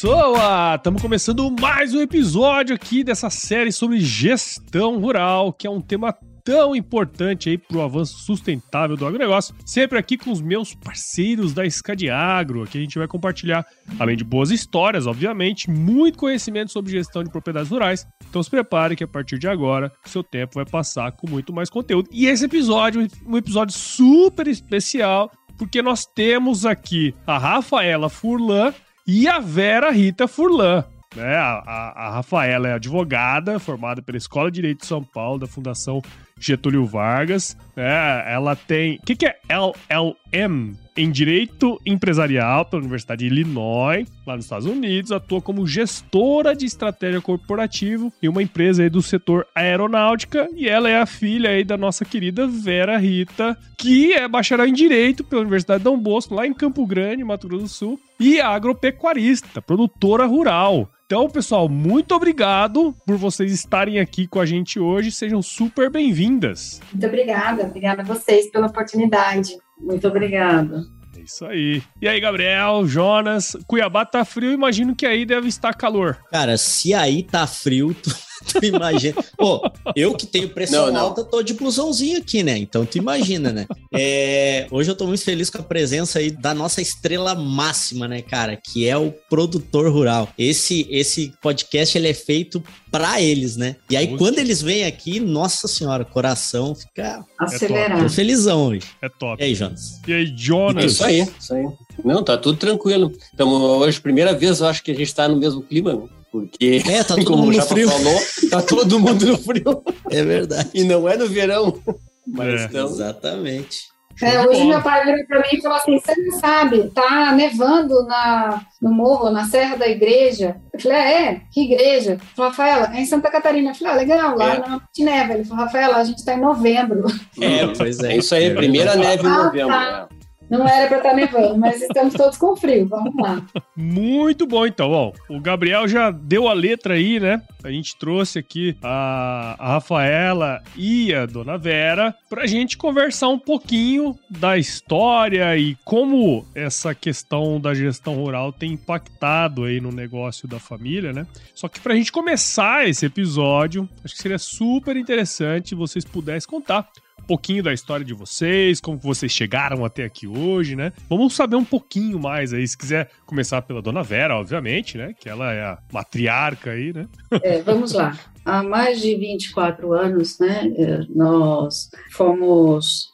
Pessoa! Estamos começando mais um episódio aqui dessa série sobre gestão rural, que é um tema tão importante aí para o avanço sustentável do agronegócio. Sempre aqui com os meus parceiros da Escadiagro, aqui a gente vai compartilhar, além de boas histórias, obviamente, muito conhecimento sobre gestão de propriedades rurais. Então se prepare que a partir de agora, seu tempo vai passar com muito mais conteúdo. E esse episódio, um episódio super especial, porque nós temos aqui a Rafaela Furlan e a Vera Rita Furlan. Né? A, a, a Rafaela é advogada, formada pela Escola de Direito de São Paulo, da Fundação Getúlio Vargas. Né? Ela tem. O que, que é LLM? Em Direito Empresarial pela Universidade de Illinois, lá nos Estados Unidos. Atua como gestora de estratégia corporativa em uma empresa do setor aeronáutica. E ela é a filha aí da nossa querida Vera Rita, que é bacharel em Direito pela Universidade Dom Bosco, lá em Campo Grande, Mato Grosso do Sul. E agropecuarista, produtora rural. Então, pessoal, muito obrigado por vocês estarem aqui com a gente hoje. Sejam super bem-vindas. Muito obrigada, obrigada a vocês pela oportunidade. Muito obrigada. É isso aí. E aí, Gabriel, Jonas, Cuiabá tá frio, imagino que aí deve estar calor. Cara, se aí tá frio, tu, tu imagina. Pô, eu que tenho pressão Não, não. alta, tô de blusãozinho aqui, né? Então tu imagina, né? É, hoje eu tô muito feliz com a presença aí da nossa estrela máxima, né, cara? Que é o produtor rural. Esse, esse podcast, ele é feito pra eles, né? E aí, Muito. quando eles vêm aqui, nossa senhora, coração fica... Acelerar. Tô felizão hoje. É top. E aí, Jonas? E aí, Jonas? Isso aí, isso aí. Não, tá tudo tranquilo. Então, hoje, primeira vez, eu acho que a gente tá no mesmo clima, né? Porque, É, tá todo como mundo o no Japa frio. falou, tá todo mundo no frio. É verdade. E não é no verão. Mas É. então, Exatamente. É, hoje meu pai virou para mim e falou assim: você não sabe, tá nevando na, no morro, na Serra da Igreja. Eu falei: ah, é? Que igreja? Ele falou, Rafaela, é em Santa Catarina. Eu falei: ah, legal, lá É. não te neva. Ele falou: Rafaela, a gente tá em novembro. é, pois é isso aí, É primeira verdade. neve em Ah, novembro. tá. Não era para estar nevando, mas estamos todos com frio. Vamos lá. Muito bom, então. Ó, o Gabriel já deu a letra aí, né? A gente trouxe aqui a, a Rafaela e a Dona Vera pra gente conversar um pouquinho da história e como essa questão da gestão rural tem impactado aí no negócio da família, né? Só que pra gente começar esse episódio, acho que seria super interessante vocês pudessem contar pouquinho da história de vocês, como vocês chegaram até aqui hoje, né? Vamos saber um pouquinho mais aí, se quiser começar pela Dona Vera, obviamente, né? Que ela é a matriarca aí, né? É, vamos lá. Há mais de 24 anos, né, eh, nós fomos,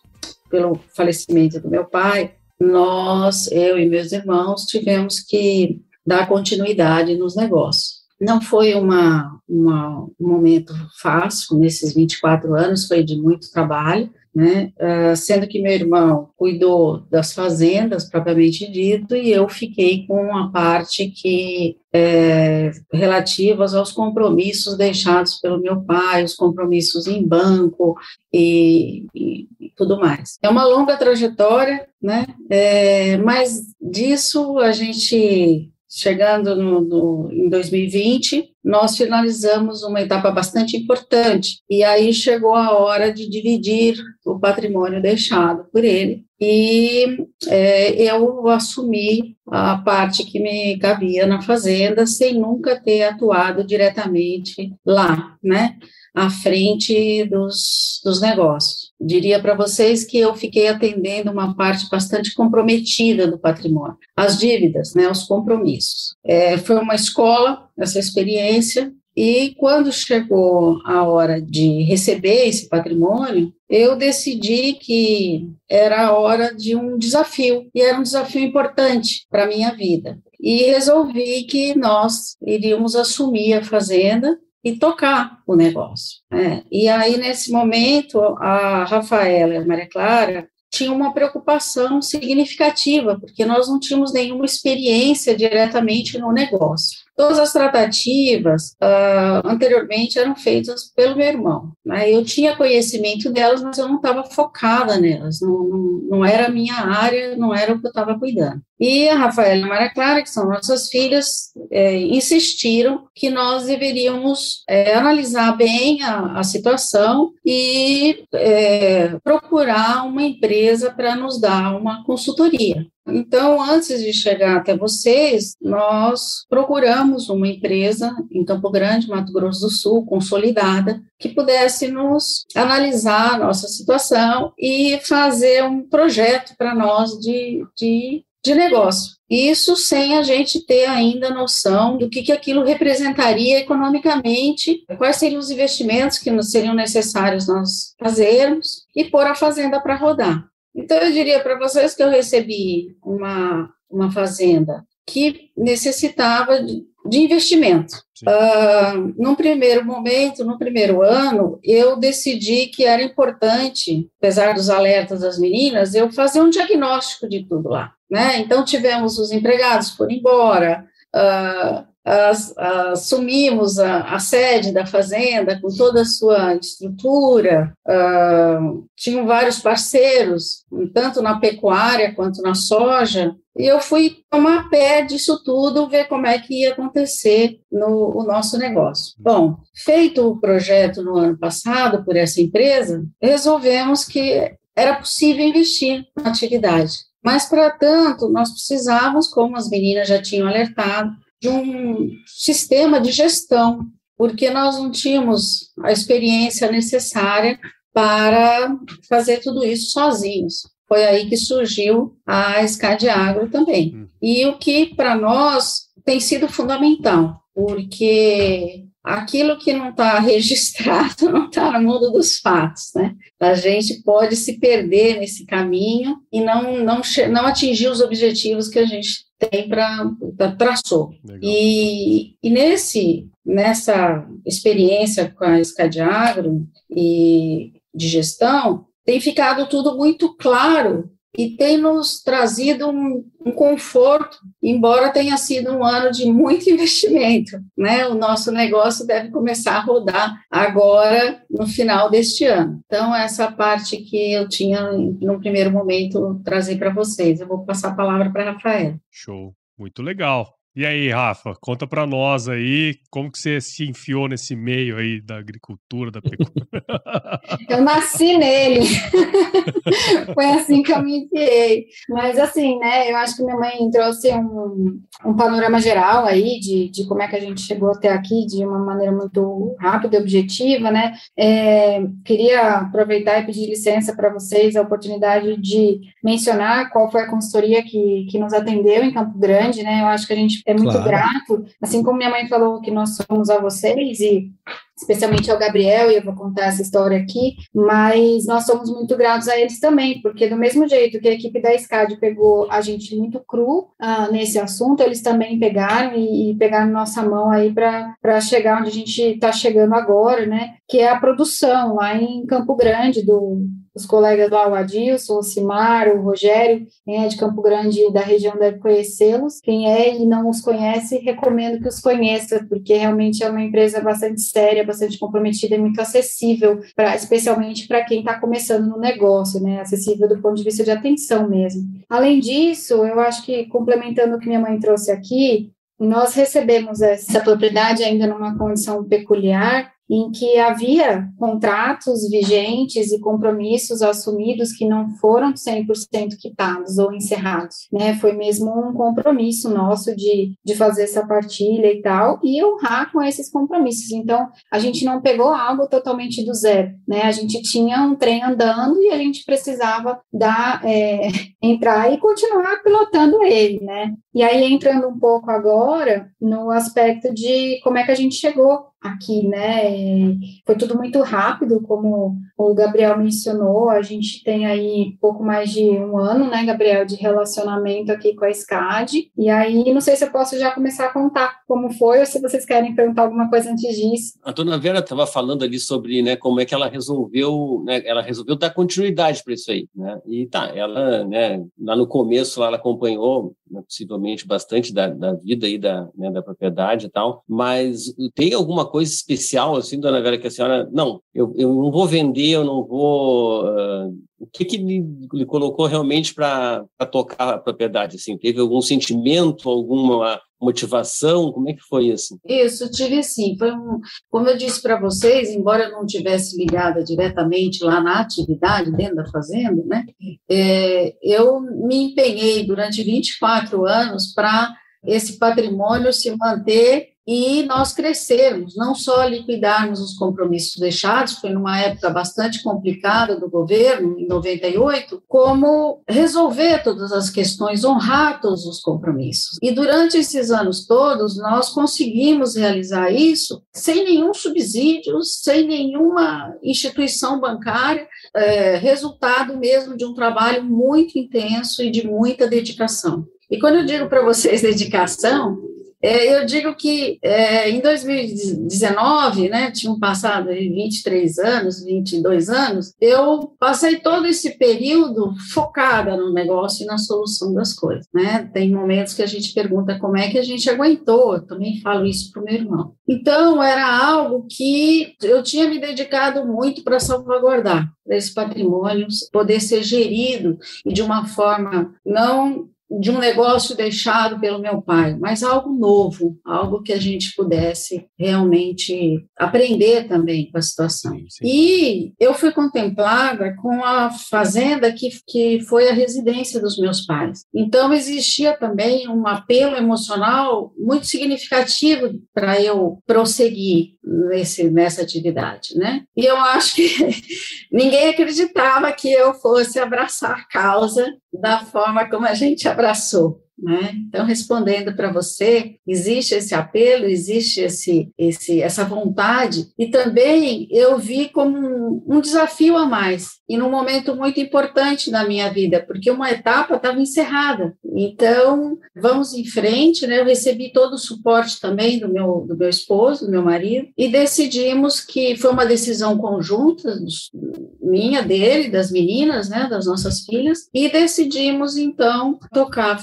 pelo falecimento do meu pai, nós, eu e meus irmãos, tivemos que dar continuidade nos negócios. Não foi uma, uma- um momento fácil nesses 24 anos, foi de muito trabalho, né? Ah, sendo que meu irmão cuidou das fazendas, propriamente dito, e eu fiquei com a parte que é, relativas aos compromissos deixados pelo meu pai, os compromissos em banco e, e- e tudo mais. É uma longa trajetória, né? É, mas disso a gente chegando no, no- em 2020, nós finalizamos uma etapa bastante importante. E aí chegou a hora de dividir o patrimônio deixado por ele. E é, eu assumi a parte que me cabia na fazenda, sem nunca ter atuado diretamente lá, né? À frente dos, dos negócios. Diria para vocês que eu fiquei atendendo uma parte bastante comprometida do patrimônio, as dívidas, né, os compromissos. É, foi uma escola essa experiência e quando chegou a hora de receber esse patrimônio, eu decidi que era a hora de um desafio, e era um desafio importante para a minha vida. E resolvi que nós iríamos assumir a fazenda e tocar o negócio. né? E aí, nesse momento, a Rafaela e a Maria Clara tinha uma preocupação significativa, porque nós não tínhamos nenhuma experiência diretamente no negócio. Todas as tratativas uh, anteriormente eram feitas pelo meu irmão. Né? Eu tinha conhecimento delas, mas eu não estava focada nelas, não, não, não, era a minha área, não era o que eu estava cuidando. E a Rafaela e a Maria Clara, que são nossas filhas, é, insistiram que nós deveríamos é, analisar bem a, a situação e é, procurar uma empresa para nos dar uma consultoria. Então, antes de chegar até vocês, nós procuramos uma empresa em Campo Grande, Mato Grosso do Sul, consolidada, que pudesse nos analisar a nossa situação e fazer um projeto para nós de, de, de negócio. Isso sem a gente ter ainda noção do que, que aquilo representaria economicamente, quais seriam os investimentos que seriam necessários nós fazermos e pôr a fazenda para rodar. Então, eu diria para vocês que eu recebi uma, uma fazenda que necessitava de, de investimento. Uh, num primeiro momento, no primeiro ano, eu decidi que era importante, apesar dos alertas das meninas, eu fazer um diagnóstico de tudo lá. Né? Então, tivemos os empregados por embora, uh, assumimos a, a, sede da fazenda com toda a sua estrutura, uh, tinham vários parceiros, tanto na pecuária quanto na soja, e eu fui tomar pé disso tudo, ver como é que ia acontecer no o nosso negócio. Bom, feito o projeto no ano passado por essa empresa, resolvemos que era possível investir na atividade. Mas, para tanto, nós precisávamos, como as meninas já tinham alertado, de um sistema de gestão, porque nós não tínhamos a experiência necessária para fazer tudo isso sozinhos. Foi aí que surgiu a SCAD Agro também. E o que para nós tem sido fundamental, porque aquilo que não está registrado não está no mundo dos fatos, né? A gente pode se perder nesse caminho e não, não, não atingir os objetivos que a gente tem para traçou. E, e nesse nessa experiência com a Escadiagro e de gestão, tem ficado tudo muito claro e tem nos trazido um, um, conforto, embora tenha sido um ano de muito investimento, né? O nosso negócio deve começar a rodar agora no final deste ano. Então essa parte que eu tinha no primeiro momento trazer para vocês. Eu vou passar a palavra para Rafael. Show, muito legal. E aí, Rafa, conta para nós aí como que você se enfiou nesse meio aí da agricultura, da pecuária. Eu nasci nele. Foi assim que eu me enfiei. Mas assim, né, eu acho que minha mãe trouxe um, um panorama geral aí de, de como é que a gente chegou até aqui de uma maneira muito rápida e objetiva, né? É, queria aproveitar e pedir licença para vocês a oportunidade de mencionar qual foi a consultoria que, que nos atendeu em Campo Grande, né? Eu acho que a gente é muito claro. grato, assim como minha mãe falou que nós somos a vocês e especialmente ao Gabriel, e eu vou contar essa história aqui, mas nós somos muito gratos a eles também, porque do mesmo jeito que a equipe da SCAD pegou a gente muito cru uh, nesse assunto, eles também pegaram e, e pegaram nossa mão aí para chegar onde a gente está chegando agora, né, que é a produção lá em Campo Grande do os colegas lá, o Adilson, o Simar, o Rogério, quem é de Campo Grande da região deve conhecê-los. Quem é e não os conhece, recomendo que os conheça, porque realmente é uma empresa bastante séria, bastante comprometida e muito acessível, pra, especialmente para quem está começando no negócio, né? Acessível do ponto de vista de atenção mesmo. Além disso, eu acho que complementando o que minha mãe trouxe aqui, nós recebemos essa propriedade ainda numa condição peculiar, em que havia contratos vigentes e compromissos assumidos que não foram 100% quitados ou encerrados, né? Foi mesmo um compromisso nosso de, de fazer essa partilha e tal, e honrar com esses compromissos. Então, a gente não pegou algo totalmente do zero, né? A gente tinha um trem andando e a gente precisava dar, é, entrar e continuar pilotando ele, né? E aí, entrando um pouco agora no aspecto de como é que a gente chegou aqui, né? Foi tudo muito rápido, como o Gabriel mencionou, a gente tem aí pouco mais de um ano, né, Gabriel, de relacionamento aqui com a SCAD, e aí não sei se eu posso já começar a contar como foi, ou se vocês querem perguntar alguma coisa antes disso. A dona Vera estava falando ali sobre, né, como é que ela resolveu, né, ela resolveu dar continuidade para isso aí, né, e tá, ela, né, lá no começo, lá ela acompanhou, né, possivelmente, bastante da, da vida aí da, né, da propriedade e tal, mas tem alguma coisa especial, assim, dona Vera, que a senhora, não, eu, eu não vou vender, eu não vou... Uh, o que, que lhe, lhe colocou realmente para tocar a propriedade? Assim, teve algum sentimento, alguma motivação? Como é que foi isso? Isso, tive sim. Foi um, como eu disse para vocês, embora eu não tivesse ligada diretamente lá na atividade dentro da fazenda, né? É, eu me empenhei durante 24 anos para esse patrimônio se manter e nós crescermos, não só liquidarmos os compromissos deixados, foi numa época bastante complicada do governo, em 98, como resolver todas as questões, honrar todos os compromissos. E durante esses anos todos, nós conseguimos realizar isso sem nenhum subsídio, sem nenhuma instituição bancária, é, resultado mesmo de um trabalho muito intenso e de muita dedicação. E quando eu digo para vocês dedicação, eu digo que é, em 2019, né, tinham passado 23 anos, 22 anos, eu passei todo esse período focada no negócio e na solução das coisas. Né? Tem momentos que a gente pergunta como é que a gente aguentou, eu também falo isso para o meu irmão. Então, era algo que eu tinha me dedicado muito para salvaguardar, para esse patrimônio poder ser gerido e de uma forma não de um negócio deixado pelo meu pai, mas algo novo, algo que a gente pudesse realmente aprender também com a situação. Sim, sim. E eu fui contemplada com a fazenda que, que foi a residência dos meus pais. Então, existia também um apelo emocional muito significativo para eu prosseguir nesse, nessa atividade, né? E eu acho que ninguém acreditava que eu fosse abraçar a causa da forma como a gente abraçou. Né? Então, respondendo para você, existe esse apelo, existe esse, esse, essa vontade, e também eu vi como um, um desafio a mais, e num momento muito importante na minha vida, porque uma etapa estava encerrada. Então, vamos em frente, né? Eu recebi todo o suporte também do meu, do meu esposo, do meu marido, e decidimos que foi uma decisão conjunta, minha, dele, das meninas, né? Das nossas filhas, e decidimos, então, tocar a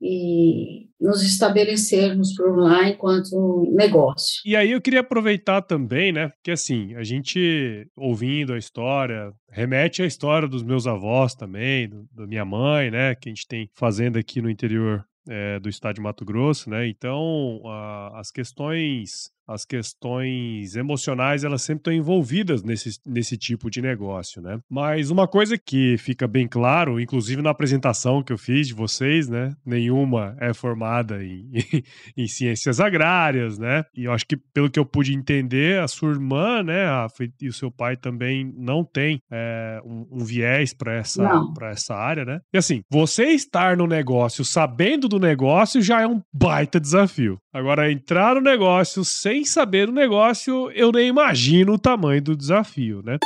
e nos estabelecermos por lá enquanto negócio. E aí eu queria aproveitar também, né? Porque assim, a gente ouvindo a história, remete à história dos meus avós também, do, da minha mãe, né? Que a gente tem fazenda aqui no interior é, do estado de Mato Grosso, né? Então, a, as questões as questões emocionais elas sempre estão envolvidas nesse, nesse tipo de negócio, né? Mas uma coisa que fica bem claro, inclusive na apresentação que eu fiz de vocês, né? Nenhuma é formada em, em ciências agrárias, né? E eu acho que pelo que eu pude entender, a sua irmã, né, a, e o seu pai também não tem é, um, um, viés para essa para essa área, né? E assim, você estar no negócio sabendo do negócio já é um baita desafio. Agora entrar no negócio sem sem saber o negócio, eu nem imagino o tamanho do desafio, né?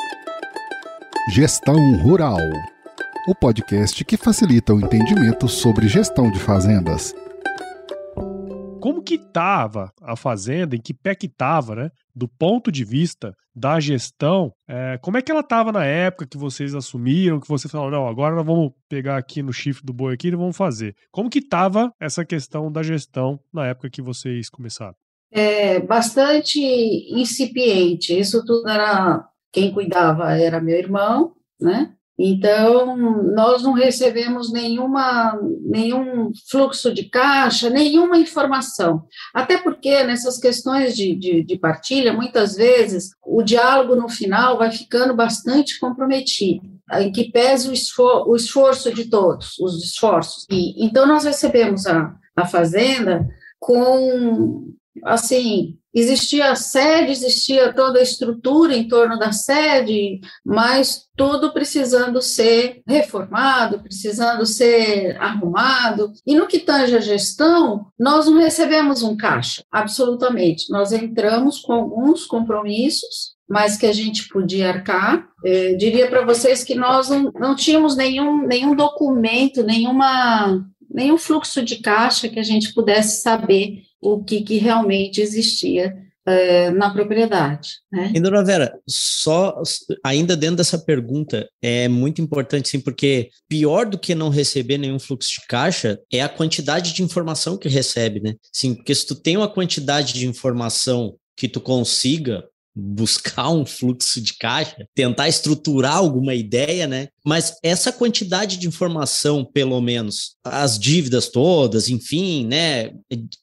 Gestão Rural o podcast que facilita o entendimento sobre gestão de fazendas. Como que estava a fazenda, em que pé que estava, né? Do ponto de vista da gestão, é, como é que ela estava na época que vocês assumiram, que você falou, não, agora nós vamos pegar aqui no chifre do boi aqui e vamos fazer. Como que estava essa questão da gestão na época que vocês começaram? É, bastante incipiente. Isso tudo era quem cuidava era meu irmão, né? Então nós não recebemos nenhuma nenhum fluxo de caixa, nenhuma informação. Até porque nessas questões de, de, de partilha, muitas vezes o diálogo no final vai ficando bastante comprometido em que pese o, esfor o esforço de todos, os esforços. E, então, nós recebemos a, a Fazenda com assim, existia a sede, existia toda a estrutura em torno da sede, mas tudo precisando ser reformado, precisando ser arrumado. E no que tange a gestão, nós não recebemos um caixa, absolutamente. Nós entramos com alguns compromissos, mas que a gente podia arcar. Eu diria para vocês que nós não, não tínhamos nenhum, nenhum documento, nenhuma, nenhum fluxo de caixa que a gente pudesse saber o que, que realmente existia é, na propriedade. Né? E, dona Vera, só ainda dentro dessa pergunta, é muito importante, sim, porque pior do que não receber nenhum fluxo de caixa é a quantidade de informação que recebe, né? Sim, porque se tu tem uma quantidade de informação que tu consiga buscar um fluxo de caixa, tentar estruturar alguma ideia, né? Mas essa quantidade de informação, pelo menos, as dívidas todas, enfim, né?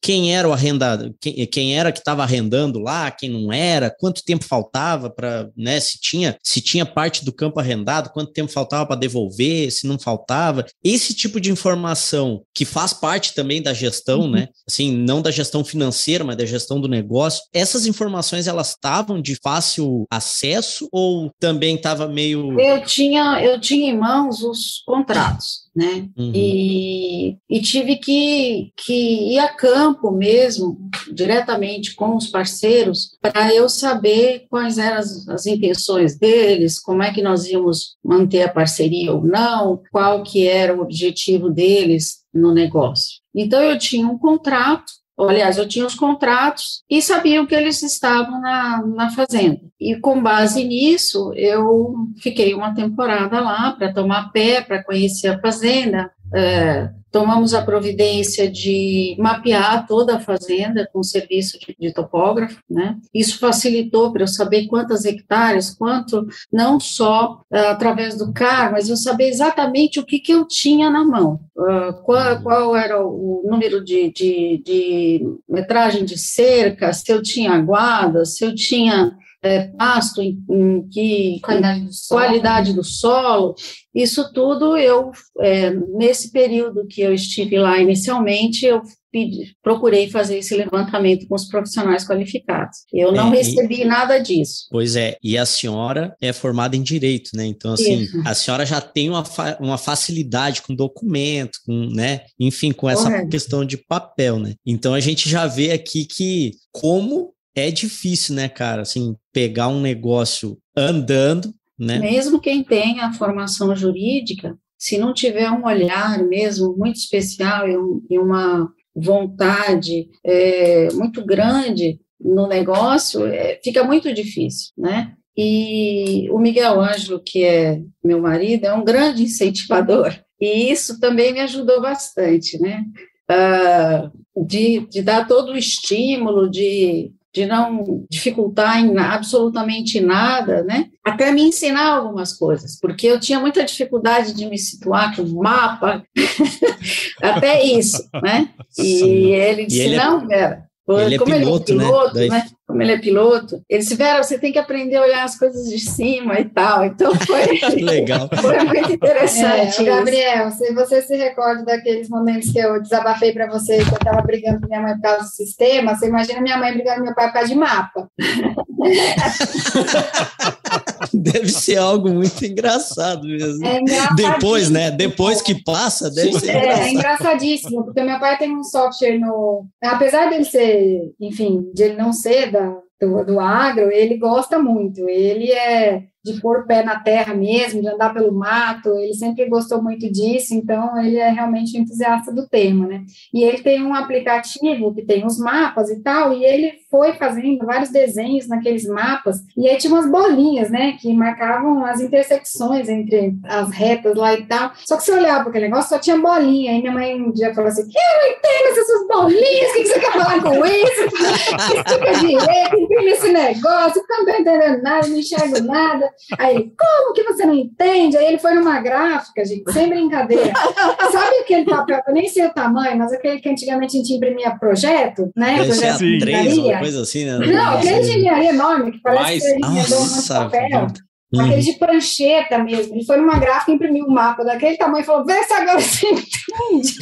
Quem era o arrendado, quem, quem era que estava arrendando lá, quem não era, quanto tempo faltava para, né? Se tinha, se tinha parte do campo arrendado, quanto tempo faltava para devolver, se não faltava. Esse tipo de informação que faz parte também da gestão, uhum. né? Assim, não da gestão financeira, mas da gestão do negócio. Essas informações elas estavam de fácil acesso ou também estava meio Eu tinha eu tinha em mãos os contratos, né? Uhum. E, e tive que, que ir a campo mesmo, diretamente com os parceiros, para eu saber quais eram as, as intenções deles, como é que nós íamos manter a parceria ou não, qual que era o objetivo deles no negócio. Então, eu tinha um contrato Aliás, eu tinha os contratos e sabia que eles estavam na, na fazenda. E com base nisso, eu fiquei uma temporada lá para tomar pé, para conhecer a fazenda, é, tomamos a providência de mapear toda a fazenda com serviço de, de topógrafo, né? Isso facilitou para eu saber quantas hectares, quanto, não só uh, através do CAR, mas eu saber exatamente o que, que eu tinha na mão, uh, qual, qual, era o número de, de, de metragem de cerca, se eu tinha aguada, se eu tinha é, pasto, em, em que qualidade do, qualidade do, solo. Isso tudo eu, é, nesse período que eu estive lá inicialmente, eu pedi, procurei fazer esse levantamento com os profissionais qualificados. Eu não é, recebi e, nada disso. Pois é, e a senhora é formada em direito, né? Então, assim, Isso. a senhora já tem uma, fa uma facilidade com documento, com, né? Enfim, com essa Correto. questão de papel, né? Então a gente já vê aqui que como é difícil, né, cara? Assim, pegar um negócio andando, né? Mesmo quem tem a formação jurídica, se não tiver um olhar mesmo muito especial e, um, e uma vontade é, muito grande no negócio, é, fica muito difícil, né? E o Miguel Ângelo, que é meu marido, é um grande incentivador. E isso também me ajudou bastante, né? Uh, de, de dar todo o estímulo, de de não dificultar em absolutamente nada, né? Até me ensinar algumas coisas, porque eu tinha muita dificuldade de me situar com o mapa, até isso, né? E ele disse, e ele é... não, Vera, ele é como piloto, ele é piloto, né? né? Como ele é piloto, ele disse, Vera, você tem que aprender a olhar as coisas de cima e tal. Então foi, Legal. foi muito interessante. É, Gabriel, se você se recorda daqueles momentos que eu desabafei para você que eu estava brigando com minha mãe por causa do sistema, você imagina minha mãe brigando com meu pai por causa de mapa. deve ser algo muito engraçado mesmo. É Depois, né? Depois que passa, deve ser. É, é engraçadíssimo, porque meu pai tem um software no. Apesar dele ser, enfim, de ele não ser da, do, do agro, ele gosta muito. Ele é de pôr o pé na terra mesmo, de andar pelo mato, ele sempre gostou muito disso, então ele é realmente entusiasta do tema, né? E ele tem um aplicativo que tem os mapas e tal, e ele foi fazendo vários desenhos naqueles mapas, e aí tinha umas bolinhas, né, que marcavam as intersecções entre as retas lá e tal. Só que se olhava para aquele negócio, só tinha bolinha. Aí minha mãe um dia falou assim: Eu entendo essas bolinhas, o que você quer falar com isso? Explica direito, imprime esse negócio, eu não estou entendendo nada, não enxergo nada. Aí ele, como que você não entende? Aí ele foi numa gráfica, gente, sem brincadeira. Sabe aquele papel, eu nem sei o tamanho, mas aquele que antigamente a gente imprimia projeto, né? Projeto de três, uma coisa assim, né? Não, aquele de engenharia enorme, que parece Mas, que ele nossa, papel. Uhum. Aquele de prancheta mesmo. Ele foi numa gráfica, imprimiu um mapa daquele tamanho e falou: vê se agora você entende.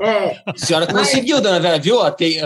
É. A senhora conseguiu, Mas... dona Vera, viu?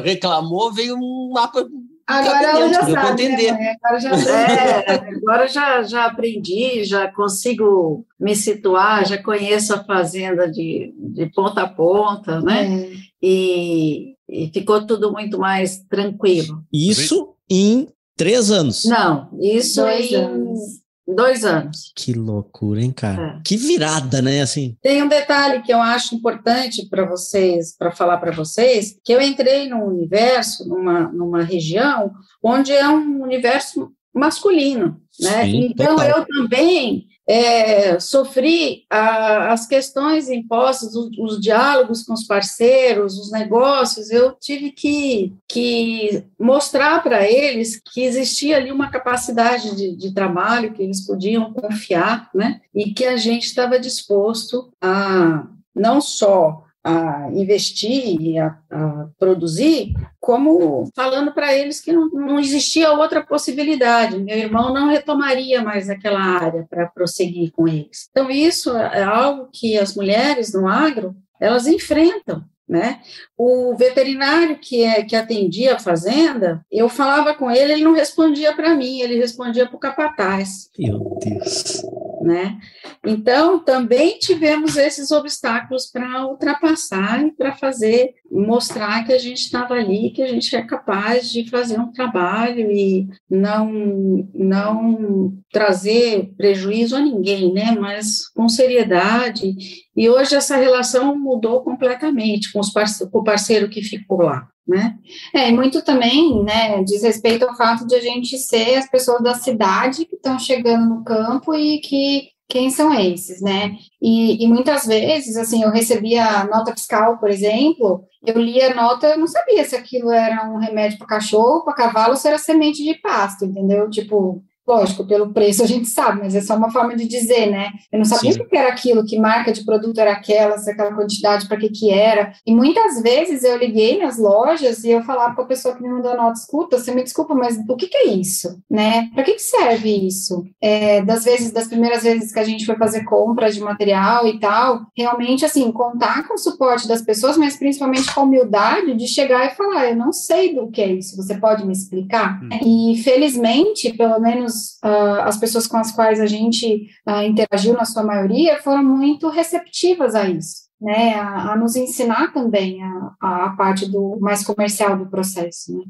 reclamou, veio um mapa Agora ela já sabe, né? Agora, já, é, agora já, já aprendi, já consigo me situar, já conheço a fazenda de, de ponta a ponta, né? É. E, e ficou tudo muito mais tranquilo. Isso em três anos? Não, isso Dois em anos. Dois anos. Que loucura, hein, cara? É. Que virada, né? Assim. Tem um detalhe que eu acho importante para vocês, para falar para vocês, que eu entrei num universo, numa, numa região, onde é um universo masculino, né? Sim, então total. eu também é, sofri a, as questões impostas, os, os, diálogos com os parceiros, os negócios, eu tive que, que mostrar para eles que existia ali uma capacidade de, de trabalho, que eles podiam confiar, né? E que a gente estava disposto a não só a investir e a, a produzir, como falando para eles que não, não existia outra possibilidade. Meu irmão não retomaria mais aquela área para prosseguir com eles. Então, isso é algo que as mulheres no agro, elas enfrentam. Né? O veterinário que, é, que atendia a fazenda, eu falava com ele, ele não respondia para mim, ele respondia para o capataz. Meu Deus né? Então, também tivemos esses obstáculos para ultrapassar e para fazer, mostrar que a gente estava ali, que a gente é capaz de fazer um trabalho e não, não trazer prejuízo a ninguém, né? Mas com seriedade. E hoje essa relação mudou completamente com, os com o parceiro que ficou lá. Né? É, e muito também, né, diz respeito ao fato de a gente ser as pessoas da cidade que estão chegando no campo e que quem são esses, né? E, e, muitas vezes, assim, eu recebia nota fiscal, por exemplo, eu lia a nota, eu não sabia se aquilo era um remédio para cachorro, para cavalo, se era semente de pasto, entendeu? Tipo, Lógico, pelo preço a gente sabe, mas é só uma forma de dizer, né? Eu não sabia o que era aquilo, que marca de produto era aquela, se aquela quantidade, para que que era. E muitas vezes eu liguei nas lojas e eu falava com a pessoa que me mandou a nota, escuta, você me desculpa, mas o que que é isso, né? Para que que serve isso? É, das vezes, das primeiras vezes que a gente foi fazer compras de material e tal, realmente, assim, contar com o suporte das pessoas, mas principalmente com a humildade de chegar e falar, eu não sei do que é isso, você pode me explicar? Hum. E felizmente, pelo menos menos uh, as pessoas com as quais a gente uh, interagiu, na sua maioria, foram muito receptivas a isso. Né, a, a nos ensinar também a, a parte do mais comercial do processo, né?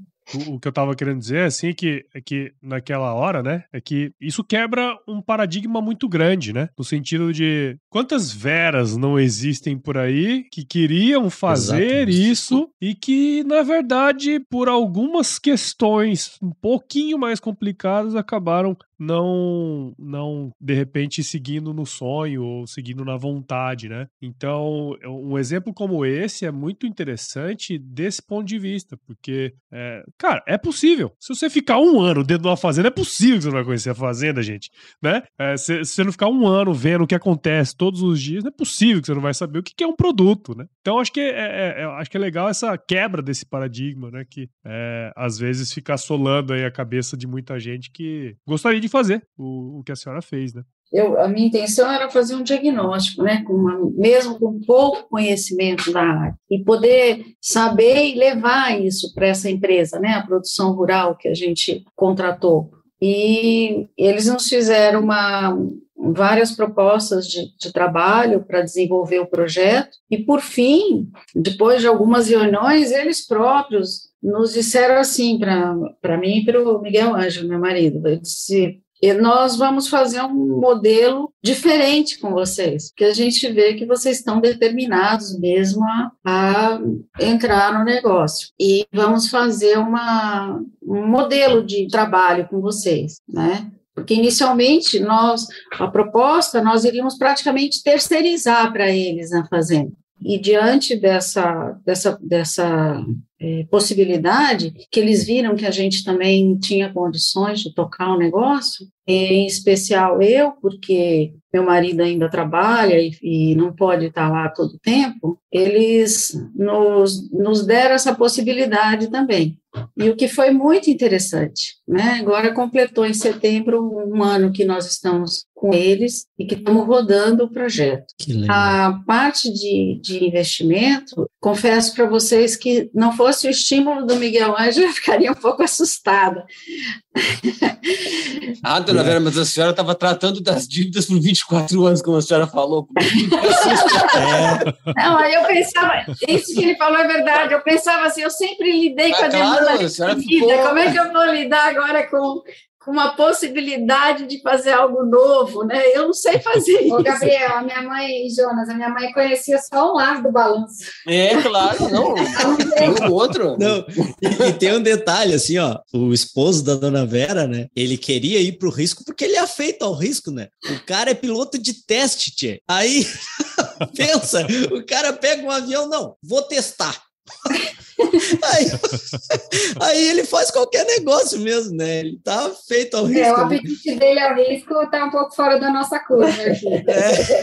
O, que eu tava querendo dizer, assim, é que, é que naquela hora, né, é que isso quebra um paradigma muito grande, né? No sentido de quantas veras não existem por aí que queriam fazer Exatamente. isso e que, na verdade, por algumas questões um pouquinho mais complicadas, acabaram não, não de repente seguindo no sonho ou seguindo na vontade, né? Então, um exemplo como esse é muito interessante desse ponto de vista, porque, é, cara, é possível. Se você ficar um ano dentro de uma fazenda, é possível que você não vai conhecer a fazenda, gente, né? É, se, se, você não ficar um ano vendo o que acontece todos os dias, é possível que você não vai saber o que é um produto, né? Então, acho que é, é, é acho que é legal essa quebra desse paradigma, né? Que é, às vezes fica assolando aí a cabeça de muita gente que gostaria de fazer o, o que a senhora fez, né? Eu, a minha intenção era fazer um diagnóstico, né, com uma, mesmo com pouco conhecimento da área, e poder saber e levar isso para essa empresa, né, a produção rural que a gente contratou. E eles nos fizeram uma, várias propostas de, de trabalho para desenvolver o projeto, e por fim, depois de algumas reuniões, eles próprios nos disseram assim para mim e para o Miguel Ângelo, meu marido, ele disse, nós vamos fazer um modelo diferente com vocês, que a gente vê que vocês estão determinados mesmo a, a entrar no negócio. E vamos fazer uma, um modelo de trabalho com vocês, né? Porque inicialmente nós, a proposta, nós iríamos praticamente terceirizar para eles na fazenda. E diante dessa, dessa, dessa é, possibilidade, que eles viram que a gente também tinha condições de tocar o um negócio, em especial eu, porque meu marido ainda trabalha e, e, não pode estar lá todo o tempo, eles nos, nos deram essa possibilidade também. E o que foi muito interessante, né? Agora completou em setembro um ano que nós estamos com eles e que estamos rodando o projeto. A parte de, de investimento, confesso para vocês que não fosse o estímulo do Miguel Ângelo, eu ficaria um pouco assustada. Ah, dona Vera, mas a senhora estava tratando das dívidas por 24 anos, como a senhora falou. é. Não, aí eu pensava, isso que ele falou é verdade, eu pensava assim, eu sempre lidei ah, com a claro, demanda de vida, ficou... como é que eu vou lidar agora com com uma possibilidade de fazer algo novo, né? Eu não sei fazer isso. Ô, Gabriel, a minha mãe, Jonas, a minha mãe conhecia só um lado do balanço. É, claro, não. tem um outro. Não, e, e, tem um detalhe, assim, ó, o esposo da dona Vera, né? Ele queria ir pro risco porque ele é afeito ao risco, né? O cara é piloto de teste, tchê. Aí, pensa, o cara pega um avião, não, vou testar. Aí, aí, ele faz qualquer negócio mesmo, né? Ele tá feito ao risco. É, o apetite dele ao risco tá um pouco fora da nossa curva. É.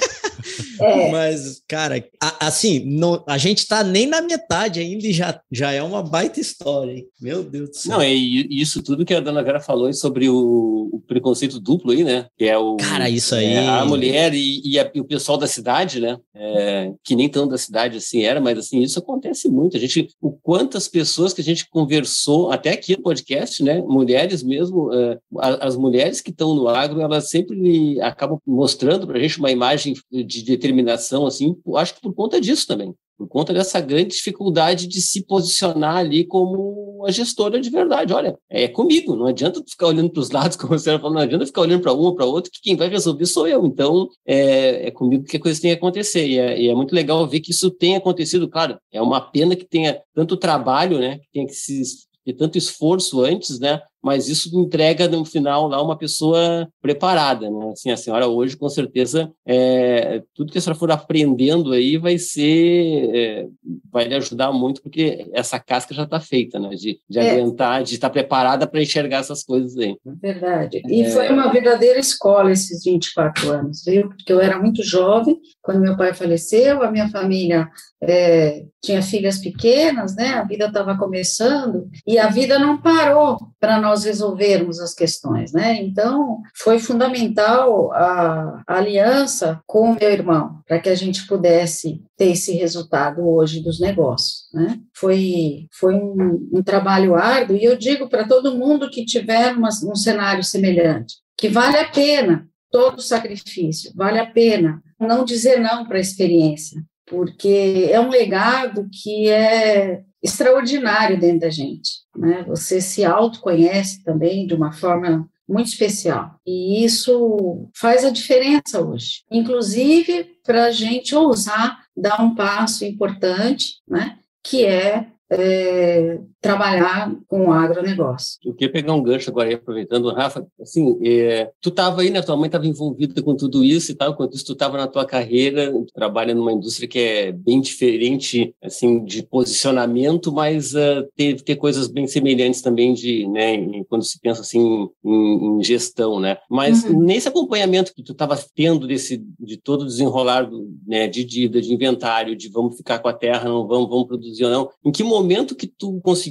é. Mas, cara, a, assim, não, a gente tá nem na metade ainda e já, já é uma baita história, hein? Meu Deus do céu. Não, é isso tudo que a dona Vera falou sobre o, o preconceito duplo aí, né? Que é o. Cara, isso aí. É, a mulher e, e, a, e, o pessoal da cidade, né? É, que nem tão da cidade assim era, mas assim, isso acontece muito. A gente, o quantas pessoas que a gente conversou, até aqui no podcast, né? Mulheres mesmo, uh, as mulheres que estão no agro, elas sempre acabam mostrando para a gente uma imagem de determinação, assim, acho que por conta disso também por conta dessa grande dificuldade de se posicionar ali como a gestora de verdade. Olha, é comigo, não adianta ficar olhando para os lados, como você falou, não adianta ficar olhando para um ou para outro, que quem vai resolver sou eu. Então, é, é comigo que a coisa tem que acontecer. E é, e é, muito legal ver que isso tem acontecido. Claro, é uma pena que tenha tanto trabalho, né, que tenha que se ter tanto esforço antes, né, mas isso entrega no final lá uma pessoa preparada, né? Assim, a senhora hoje com certeza é, tudo que a senhora for aprendendo aí vai ser é, vai lhe ajudar muito porque essa casca já está feita, né? De, de é. aguentar, de estar preparada para enxergar essas coisas aí. Verdade. E é. foi uma verdadeira escola esses 24 anos, viu? Porque eu era muito jovem quando meu pai faleceu, a minha família é, tinha filhas pequenas, né? A vida estava começando e a vida não parou para nós resolvermos as questões, né? Então, foi fundamental a, aliança com meu irmão, para que a gente pudesse ter esse resultado hoje dos negócios, né? Foi, foi um, um trabalho árduo, e eu digo para todo mundo que tiver uma, um cenário semelhante, que vale a pena todo sacrifício, vale a pena não dizer não para a experiência, porque é um legado que é extraordinário dentro da gente. Né? Você se autoconhece também de uma forma muito especial. E isso faz a diferença hoje, inclusive para a gente ousar dar um passo importante, né? que é é, trabalhar com o agronegócio. Eu queria pegar um gancho agora, aproveitando, Rafa, assim, é, tu estava aí, né, tua mãe estava envolvida com tudo isso e tal, enquanto isso tu estava na tua carreira, tu trabalha numa indústria que é bem diferente, assim, de posicionamento, mas uh, ter, ter coisas bem semelhantes também de, né, quando se pensa, assim, em, em gestão, né, mas uhum. nesse acompanhamento que tu estava tendo desse, de todo o desenrolar, do, né, de dívida, de inventário, de vamos ficar com a terra, não vamos, vamos produzir ou não, em que momento que tu conseguiu,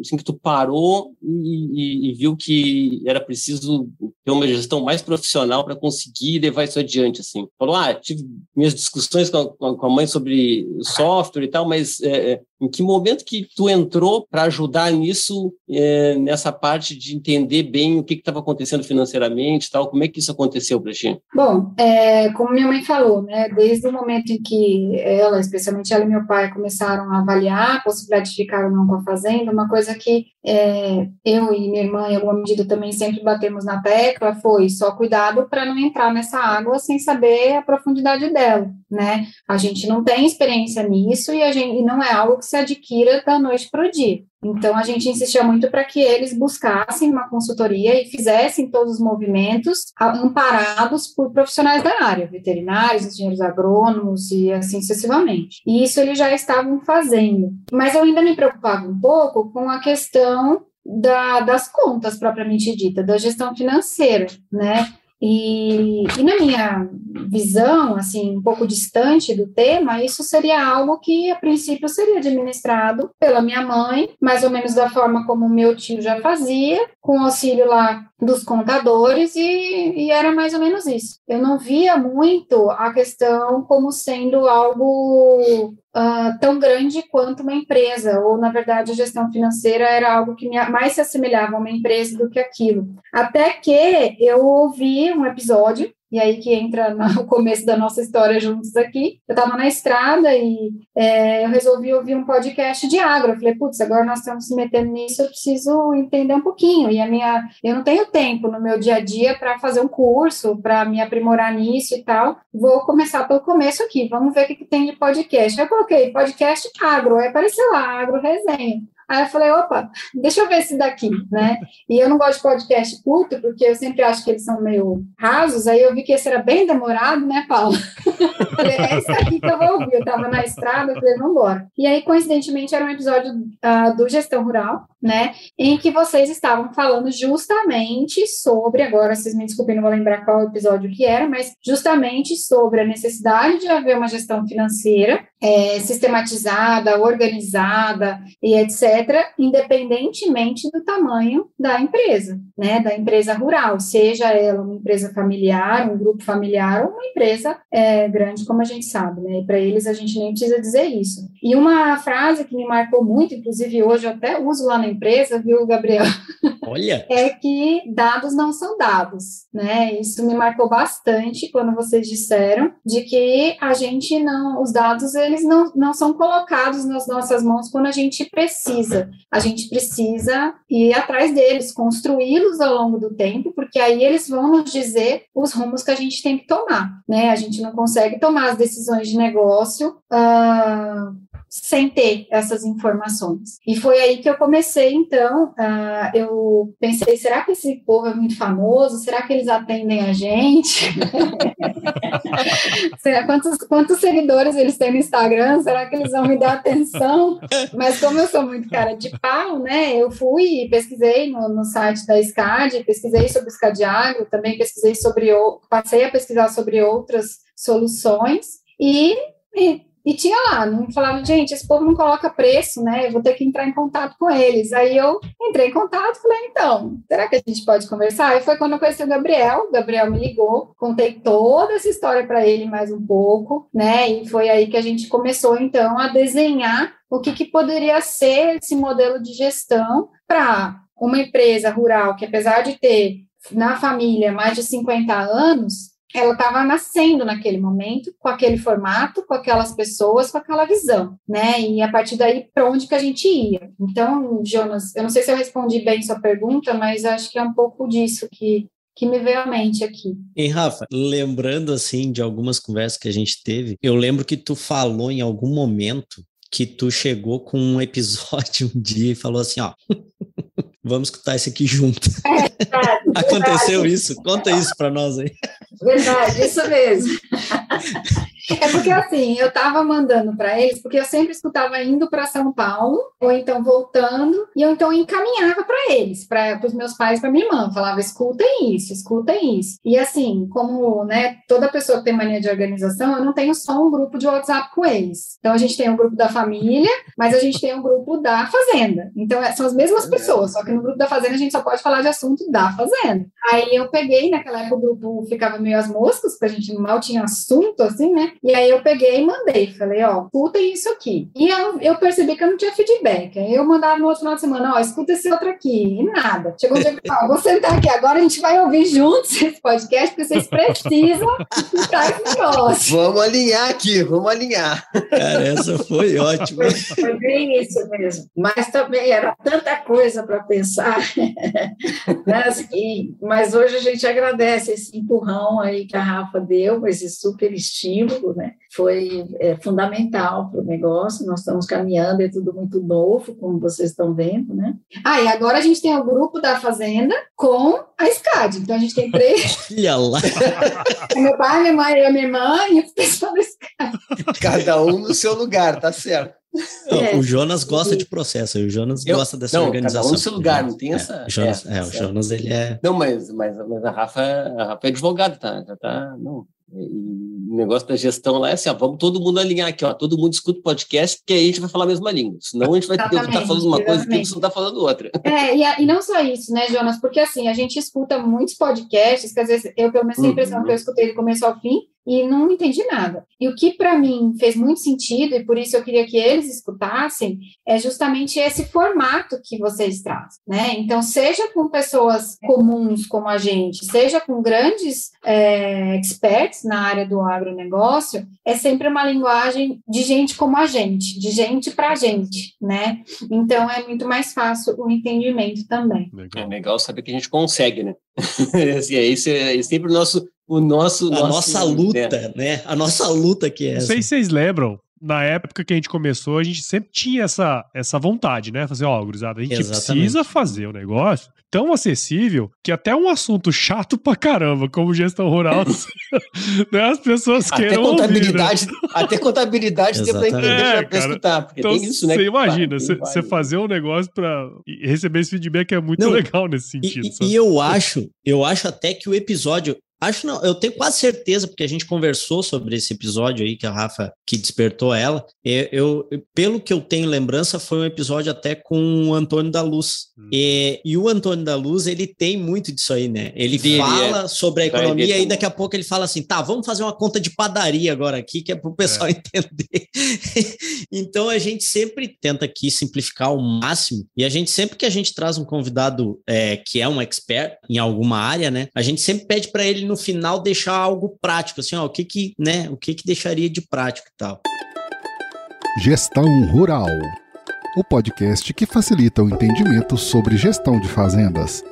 assim, que tu parou e, e, e viu que era preciso ter uma gestão mais profissional para conseguir levar isso adiante, assim? Falou, ah, tive minhas discussões com a, com a mãe sobre software e tal, mas é, é em que momento que tu entrou para ajudar nisso, é, nessa parte de entender bem o que estava acontecendo financeiramente tal? Como é que isso aconteceu para ti? Bom, é, como minha mãe falou, né, desde o momento em que ela, especialmente ela e meu pai, começaram a avaliar a possibilidade de ficar ou não com a fazenda, uma coisa que é, eu e minha irmã, em alguma medida, também sempre batemos na tecla foi só cuidado para não entrar nessa água sem saber a profundidade dela, né? A gente não tem experiência nisso e, a gente, e não é algo que se adquira da noite para o dia. Então, a gente insistia muito para que eles buscassem uma consultoria e fizessem todos os movimentos amparados por profissionais da área, veterinários, engenheiros agrônomos e assim sucessivamente. E isso eles já estavam fazendo. Mas eu ainda me preocupava um pouco com a questão da, das contas propriamente dita, da gestão financeira, né? E, e, na minha visão, assim, um pouco distante do tema, isso seria algo que, a princípio, seria administrado pela minha mãe, mais ou menos da forma como meu tio já fazia, com auxílio lá dos contadores, e, e era mais ou menos isso. Eu não via muito a questão como sendo algo Uh, tão grande quanto uma empresa, ou na verdade a gestão financeira era algo que mais se assemelhava a uma empresa do que aquilo. Até que eu ouvi um episódio e aí que entra no começo da nossa história juntos aqui. Eu estava na estrada e é, eu resolvi ouvir um podcast de agro. Eu falei, putz, agora nós estamos se metendo nisso, eu preciso entender um pouquinho. E a minha, eu não tenho tempo no meu dia a dia para fazer um curso, para me aprimorar nisso e tal. Vou começar pelo começo aqui. Vamos ver o que, que tem de podcast. Eu coloquei podcast agro, aí apareceu lá, agro resenha. Aí eu falei, opa, deixa eu ver esse daqui, né? E eu não gosto de podcast curto, porque eu sempre acho que eles são meio rasos, aí eu vi que esse era bem demorado, né, Paula? falei, é esse aqui que eu vou ouvir. Eu estava na estrada, eu falei, embora. E aí, coincidentemente, era um episódio uh, do Gestão Rural, né? Em que vocês estavam falando justamente sobre, agora vocês me desculpem, não vou lembrar qual episódio que era, mas justamente sobre a necessidade de haver uma gestão financeira é, sistematizada, organizada e etc., independentemente do tamanho da empresa, né, da empresa rural, seja ela uma empresa familiar, um grupo familiar ou uma empresa é, grande, como a gente sabe, né, e para eles a gente nem precisa dizer isso. E uma frase que me marcou muito, inclusive hoje eu até uso lá na empresa, viu, Gabriel? Olha! é que dados não são dados, né, isso me marcou bastante quando vocês disseram de que a gente não, os dados, eles não, não são colocados nas nossas mãos quando a gente precisa. A gente precisa ir atrás deles, construí-los ao longo do tempo, porque aí eles vão nos dizer os rumos que a gente tem que tomar, né? A gente não consegue tomar as decisões de negócio uh, sem ter essas informações. E foi aí que eu comecei, então, uh, eu pensei, será que esse povo é muito famoso? Será que eles atendem a gente? será, quantos, quantos seguidores eles têm no Instagram? Será que eles vão me dar atenção? Mas como eu sou muito cara de pau, né, eu fui e pesquisei no, no site da SCAD, pesquisei sobre o SCAD Agro, também pesquisei sobre, passei a pesquisar sobre outras soluções e, e e tinha lá, não falava, gente, esse povo não coloca preço, né? Eu vou ter que entrar em contato com eles. Aí eu entrei em contato falei, então, será que a gente pode conversar? E foi quando eu conheci o Gabriel, o Gabriel me ligou, contei toda essa história para ele mais um pouco, né? E foi aí que a gente começou, então, a desenhar o que, que poderia ser esse modelo de gestão para uma empresa rural que, apesar de ter na família mais de 50 anos, ela estava nascendo naquele momento, com aquele formato, com aquelas pessoas, com aquela visão, né? E a partir daí, para onde que a gente ia? Então, Jonas, eu não sei se eu respondi bem sua pergunta, mas acho que é um pouco disso que, que me veio à mente aqui. E Rafa, lembrando assim de algumas conversas que a gente teve, eu lembro que tu falou em algum momento que tu chegou com um episódio um dia e falou assim, ó, vamos escutar esse aqui junto. É, verdade, Aconteceu verdade. isso? Conta isso para nós aí. Verdade, isso mesmo. É porque assim, eu estava mandando para eles, porque eu sempre escutava indo para São Paulo, ou então voltando, e eu então encaminhava para eles, para os meus pais, para minha irmã, falava: escutem isso, escutem isso. E assim, como né, toda pessoa que tem mania de organização, eu não tenho só um grupo de WhatsApp com eles. Então a gente tem um grupo da família, mas a gente tem um grupo da fazenda. Então é, são as mesmas pessoas, só que no grupo da fazenda a gente só pode falar de assunto da fazenda. Aí eu peguei, naquela época o grupo ficava meio às moscas, porque a gente mal tinha assunto, assim, né? E aí eu peguei e mandei, falei, ó, escutem isso aqui. E eu, eu percebi que eu não tinha feedback. Aí eu mandava no outro final de semana, ó, escuta esse outro aqui. E nada. Chegou um dia que ó, vou sentar aqui agora, a gente vai ouvir juntos esse podcast, porque vocês precisam escutar esse negócio. Vamos alinhar aqui, vamos alinhar. Cara, essa foi ótima. Foi, foi bem isso mesmo. Mas também era tanta coisa para pensar. né? e, mas hoje a gente agradece esse empurrão aí que a Rafa deu, esse super estímulo, né? foi é, fundamental para o negócio. Nós estamos caminhando, é tudo muito novo, como vocês estão vendo, né? Ah, e agora a gente tem o grupo da Fazenda com a SCAD. Então a gente tem três. Olha lá. meu pai, minha mãe, a minha irmã e o pessoal da SCAD. Cada um no seu lugar, tá certo. É, o Jonas gosta de processo, o Jonas eu, gosta dessa não, organização. Cada um no seu lugar, não tem é, essa. O Jonas, é, é, o Jonas, ele é. Não, mas, mas, mas a Rafa, a Rafa é advogada, tá? Já tá. Não. E negócio da gestão lá é assim, ó, vamos todo mundo alinhar aqui, ó, todo mundo escuta o podcast, porque aí a gente vai falar a mesma língua. Senão a gente vai ter que estar falando uma coisa e você não está falando outra. É, e, a, e, não só isso, né, Jonas? Porque assim, a gente escuta muitos podcasts, que às vezes eu, pelo menos, tenho a impressão uhum. que eu escutei do começo ao fim, e não entendi nada. E o que para mim fez muito sentido, e por isso eu queria que eles escutassem, é justamente esse formato que vocês trazem, né? Então, seja com pessoas comuns como a gente, seja com grandes é, experts na área do agronegócio, é sempre uma linguagem de gente como a gente, de gente para gente, né? Então, é muito mais fácil o entendimento também. É legal saber que a gente consegue, né? assim, é, esse é sempre o nosso o nosso. A nosso, nossa luta, né? né? A nossa luta que é. Não sei se vocês lembram, na época que a gente começou, a gente sempre tinha essa, essa vontade, né? Fazer, ó, gurizada, a gente Exatamente. precisa fazer o um negócio tão acessível que até um assunto chato pra caramba, como gestão rural, né, as pessoas até queiram contabilidade, ouvir, né? Até contabilidade deu pra entender, é, pra escutar, porque então, tem isso, né? Você imagina, você fazer um negócio pra receber esse feedback é muito Não, legal nesse sentido. E, e eu acho, eu acho até que o episódio Acho não, eu tenho quase certeza, porque a gente conversou sobre esse episódio aí que a Rafa que despertou ela. Eu, eu pelo que eu tenho lembrança, foi um episódio até com o Antônio da Luz. Hum. E, e, o Antônio da Luz, ele tem muito disso aí, né? Ele fala sobre a economia e daqui a pouco ele fala assim: tá, vamos fazer uma conta de padaria agora aqui, que é para o pessoal é. entender. então a gente sempre tenta aqui simplificar ao máximo. E a gente, sempre que a gente traz um convidado é, que é um expert em alguma área, né? A gente sempre pede para ele no final deixar algo prático, assim, ó, o que que, né, o que que deixaria de prático e tal. Gestão Rural, o podcast que facilita o entendimento sobre gestão de fazendas.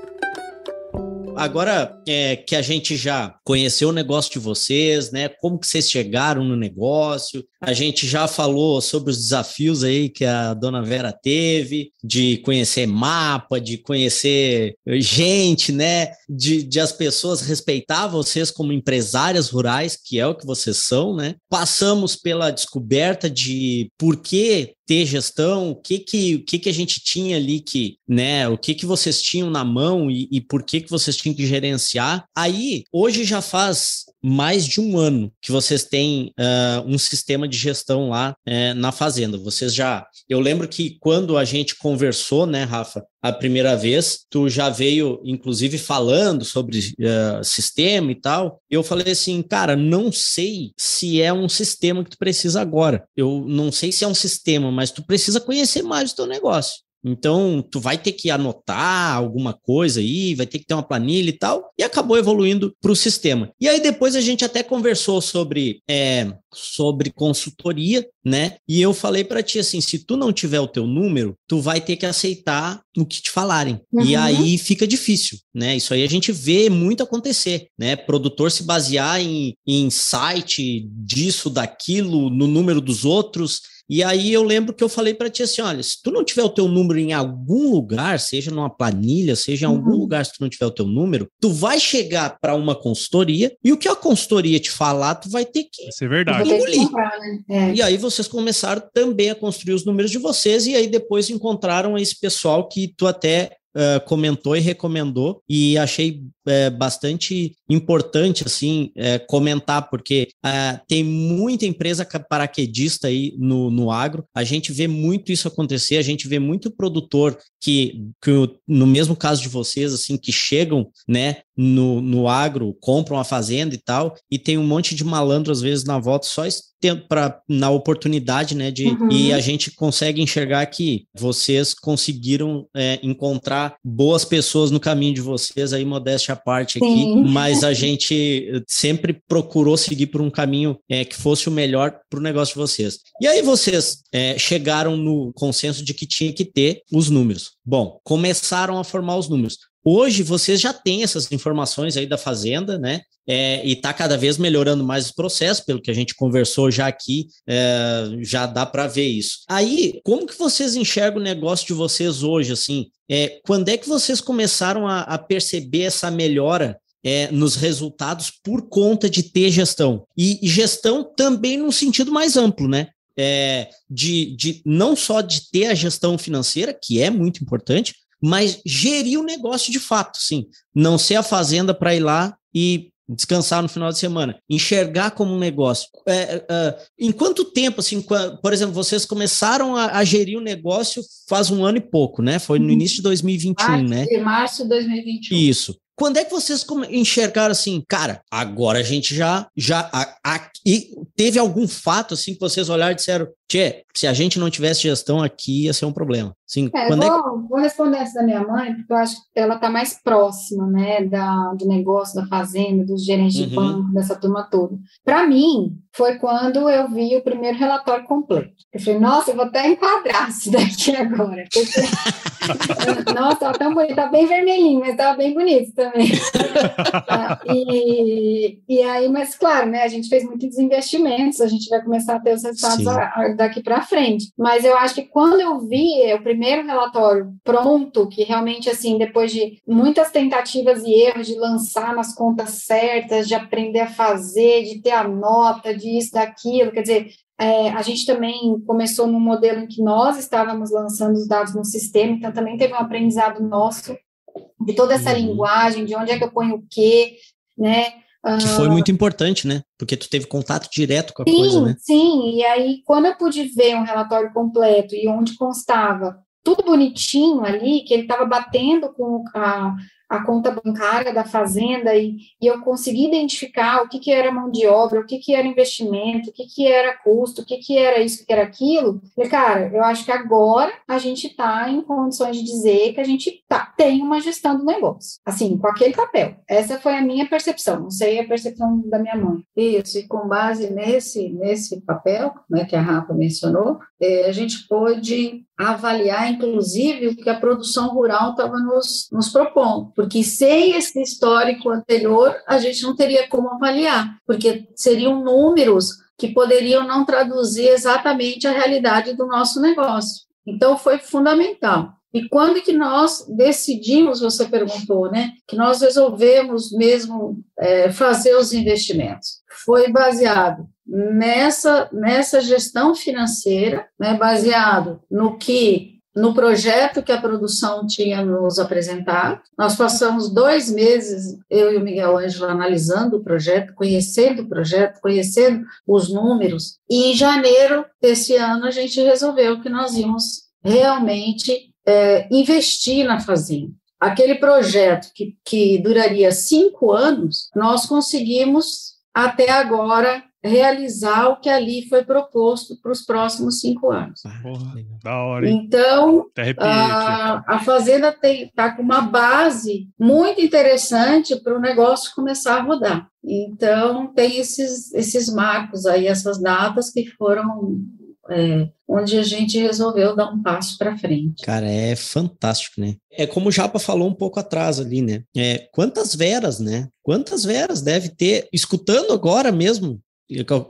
Agora é, que a gente já conheceu o negócio de vocês, né? Como que vocês chegaram no negócio? A gente já falou sobre os desafios aí que a dona Vera teve, de conhecer mapa, de conhecer gente, né? De, de as pessoas respeitar vocês como empresárias rurais, que é o que vocês são, né? Passamos pela descoberta de por que ter gestão, o que que, o que que a gente tinha ali que, né, o que que vocês tinham na mão e, e por que que vocês tinham que gerenciar. Aí, hoje já faz mais de um ano que vocês têm uh, um sistema de gestão lá uh, na fazenda. Vocês já. Eu lembro que quando a gente conversou, né, Rafa, a primeira vez, tu já veio, inclusive, falando sobre uh, sistema e tal. Eu falei assim, cara, não sei se é um sistema que tu precisa agora. Eu não sei se é um sistema, mas tu precisa conhecer mais o teu negócio. Então, tu vai ter que anotar alguma coisa aí, vai ter que ter uma planilha e tal, e acabou evoluindo para o sistema. E aí depois a gente até conversou sobre, é, sobre consultoria, né? E eu falei para ti assim, se tu não tiver o teu número, tu vai ter que aceitar o que te falarem. Uhum. E aí fica difícil, né? Isso aí a gente vê muito acontecer, né? Produtor se basear em, em site disso, daquilo, no número dos outros, e aí eu lembro que eu falei para ti assim, olha, se tu não tiver o teu número em algum lugar, seja numa planilha, seja em algum uhum. lugar, se tu não tiver o teu número, tu vai chegar para uma consultoria e o que a consultoria te falar, tu vai ter que Isso é verdade. engolir. Comprar, né? é. E aí vocês começaram também a construir os números de vocês e aí depois encontraram esse pessoal que tu até uh, comentou e recomendou, e achei uh, bastante importante assim uh, comentar, porque tem muita empresa paraquedista aí no, no agro, a gente vê muito isso acontecer, a gente vê muito produtor que, que no mesmo caso de vocês, assim, que chegam né, no, no agro, compram a fazenda e tal, e tem um monte de malandro às vezes na volta só para na oportunidade, né, de uhum. e a gente consegue enxergar que vocês conseguiram é, encontrar boas pessoas no caminho de vocês, aí modéstia à parte aqui, Sim. mas a gente sempre procurou seguir por um caminho é, que fosse o melhor para o negócio de vocês. E aí vocês é, chegaram no consenso de que tinha que ter os números. Bom, começaram a formar os números. Hoje vocês já têm essas informações aí da fazenda, né? É, e está cada vez melhorando mais o processo, pelo que a gente conversou já aqui, é, já dá para ver isso. Aí, como que vocês enxergam o negócio de vocês hoje, assim? É, quando é que vocês começaram a, a perceber essa melhora é, nos resultados por conta de ter gestão. E, gestão também no sentido mais amplo, né? É, de, de não só de ter a gestão financeira, que é muito importante, mas gerir o negócio de fato, sim. Não ser a fazenda para ir lá e descansar no final de semana, enxergar como um negócio. É, é, em quanto tempo, assim, por exemplo, vocês começaram a, a, gerir o negócio faz um ano e pouco, né? Foi no uhum. início de 2021, março, né? De março de 2021. Isso. Quando é que vocês enxergaram assim, cara, agora a gente já, já, a, a, e teve algum fato assim que vocês olharam e disseram, Tchê, se a gente não tivesse gestão aqui, ia ser um problema. Sim, é, vou, é que... vou responder essa da minha mãe, porque eu acho que ela está mais próxima, né, da, do negócio, da fazenda, dos gerentes uhum. de banco, dessa turma toda. Para mim, foi quando eu vi o primeiro relatório completo. Eu falei, nossa, eu vou até enquadrar isso daqui agora. Porque, nossa, tão bonito, tá bem vermelhinho, mas tava bem bonito também. e, e aí, mas claro, né, a gente fez muitos investimentos, a gente vai começar a ter os resultados daqui para frente. Mas eu acho que quando eu vi o primeiro relatório pronto, que realmente, assim, depois de muitas tentativas e erros de lançar nas contas certas, de aprender a fazer, de ter a nota, de isso, daquilo, quer dizer, é, a gente também começou num modelo em que nós estávamos lançando os dados no sistema, então também teve um aprendizado nosso de toda essa uhum. linguagem, de onde é que eu ponho o quê, né? Que foi ah, muito importante, né? Porque tu teve contato direto com a sim, coisa, né? Sim, e aí quando eu pude ver um relatório completo e onde constava tudo bonitinho ali, que ele estava batendo com a, a conta bancária da fazenda e, e eu consegui identificar o que, que era mão de obra, o que, que era investimento, o que, que era custo, o que, que era isso, o que era aquilo. E, cara, eu acho que agora a gente está em condições de dizer que a gente tá, tem uma gestão do negócio, assim, com aquele papel. Essa foi a minha percepção, não sei a percepção da minha mãe. Isso, e com base nesse, nesse papel, né, que a Rafa mencionou, é, a gente pôde avaliar, inclusive, o que a produção rural estava nos, nos propondo, porque sem esse histórico anterior, a gente não teria como avaliar, porque seriam números que poderiam não traduzir exatamente a realidade do nosso negócio. Então, foi fundamental. E quando que nós decidimos, você perguntou, né, que nós resolvemos mesmo é, fazer os investimentos? Foi baseado nessa, nessa gestão financeira, né, baseado no que no projeto que a produção tinha nos apresentado. Nós passamos dois meses, eu e o Miguel Ângelo, analisando o projeto, conhecendo o projeto, conhecendo os números, e em janeiro desse ano a gente resolveu que nós íamos realmente é, investir na fazenda. Aquele projeto que, que duraria cinco anos, nós conseguimos até agora realizar o que ali foi proposto para os próximos cinco anos. Porra, da hora, hein? Então, a, a Fazenda está com uma base muito interessante para o negócio começar a rodar. Então, tem esses, esses marcos aí, essas datas que foram é, onde a gente resolveu dar um passo para frente. Cara, é fantástico, né? É como o Japa falou um pouco atrás ali, né? É, quantas veras, né? Quantas veras deve ter, escutando agora mesmo,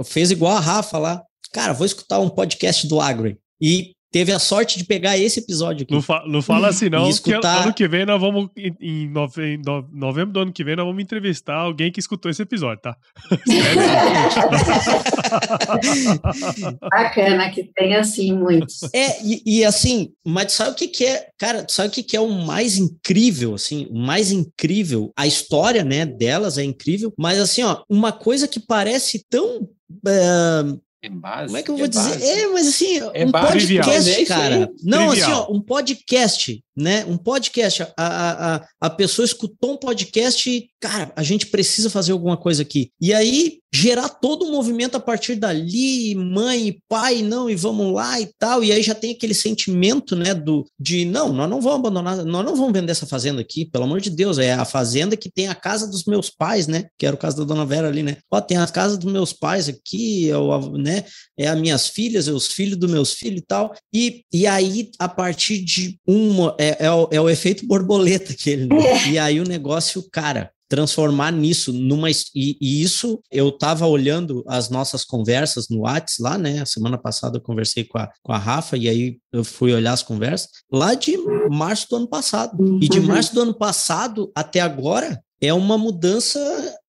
fez igual a Rafa lá. Cara, vou escutar um podcast do Agro. E teve a sorte de pegar esse episódio aqui. Não, fa não fala assim, não, escutar... que ano que vem nós vamos, em, nove em novembro do ano que vem, nós vamos entrevistar alguém que escutou esse episódio, tá? Bacana que tem assim muitos. É, e, e, assim, mas sabe o que, que é, cara, sabe o que, que é o mais incrível, assim, o mais incrível, a história, né, delas é incrível, mas assim, ó, uma coisa que parece tão uh, é base. Como é que eu vou é dizer? Base. É, mas assim, é um podcast, cara. Não, Trivial. assim, ó, um podcast né? Um podcast. A, a, a pessoa escutou um podcast e, cara, a gente precisa fazer alguma coisa aqui. E aí gerar todo o movimento a partir dali, mãe pai, não, e vamos lá e tal. E aí já tem aquele sentimento, né, do de não, nós não vamos abandonar, nós não vamos vender essa fazenda aqui, pelo amor de Deus, é a fazenda que tem a casa dos meus pais, né? Que era o caso da dona Vera ali, né? Ó, tem a casa dos meus pais aqui, eu, né? É as minhas filhas, é os filhos dos meus filhos e tal. E, e aí, a partir de uma. É, é, é, o, é o efeito borboleta que ele. É. E aí o negócio, cara, transformar nisso numa e, e, isso eu estava olhando as nossas conversas no Whats lá, né? A semana passada eu conversei com a, com a Rafa e aí eu fui olhar as conversas lá de março do ano passado. E de uhum. março do ano passado até agora é uma mudança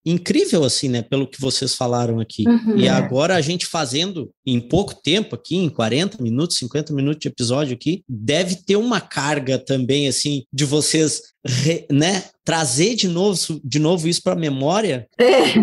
incrível, assim, né? Pelo que vocês falaram aqui. Uhum. E agora a gente fazendo em pouco tempo aqui, em 40 minutos, 50 minutos de episódio aqui, deve ter uma carga também, assim, de vocês, né? Trazer de novo, de novo isso para a memória. É.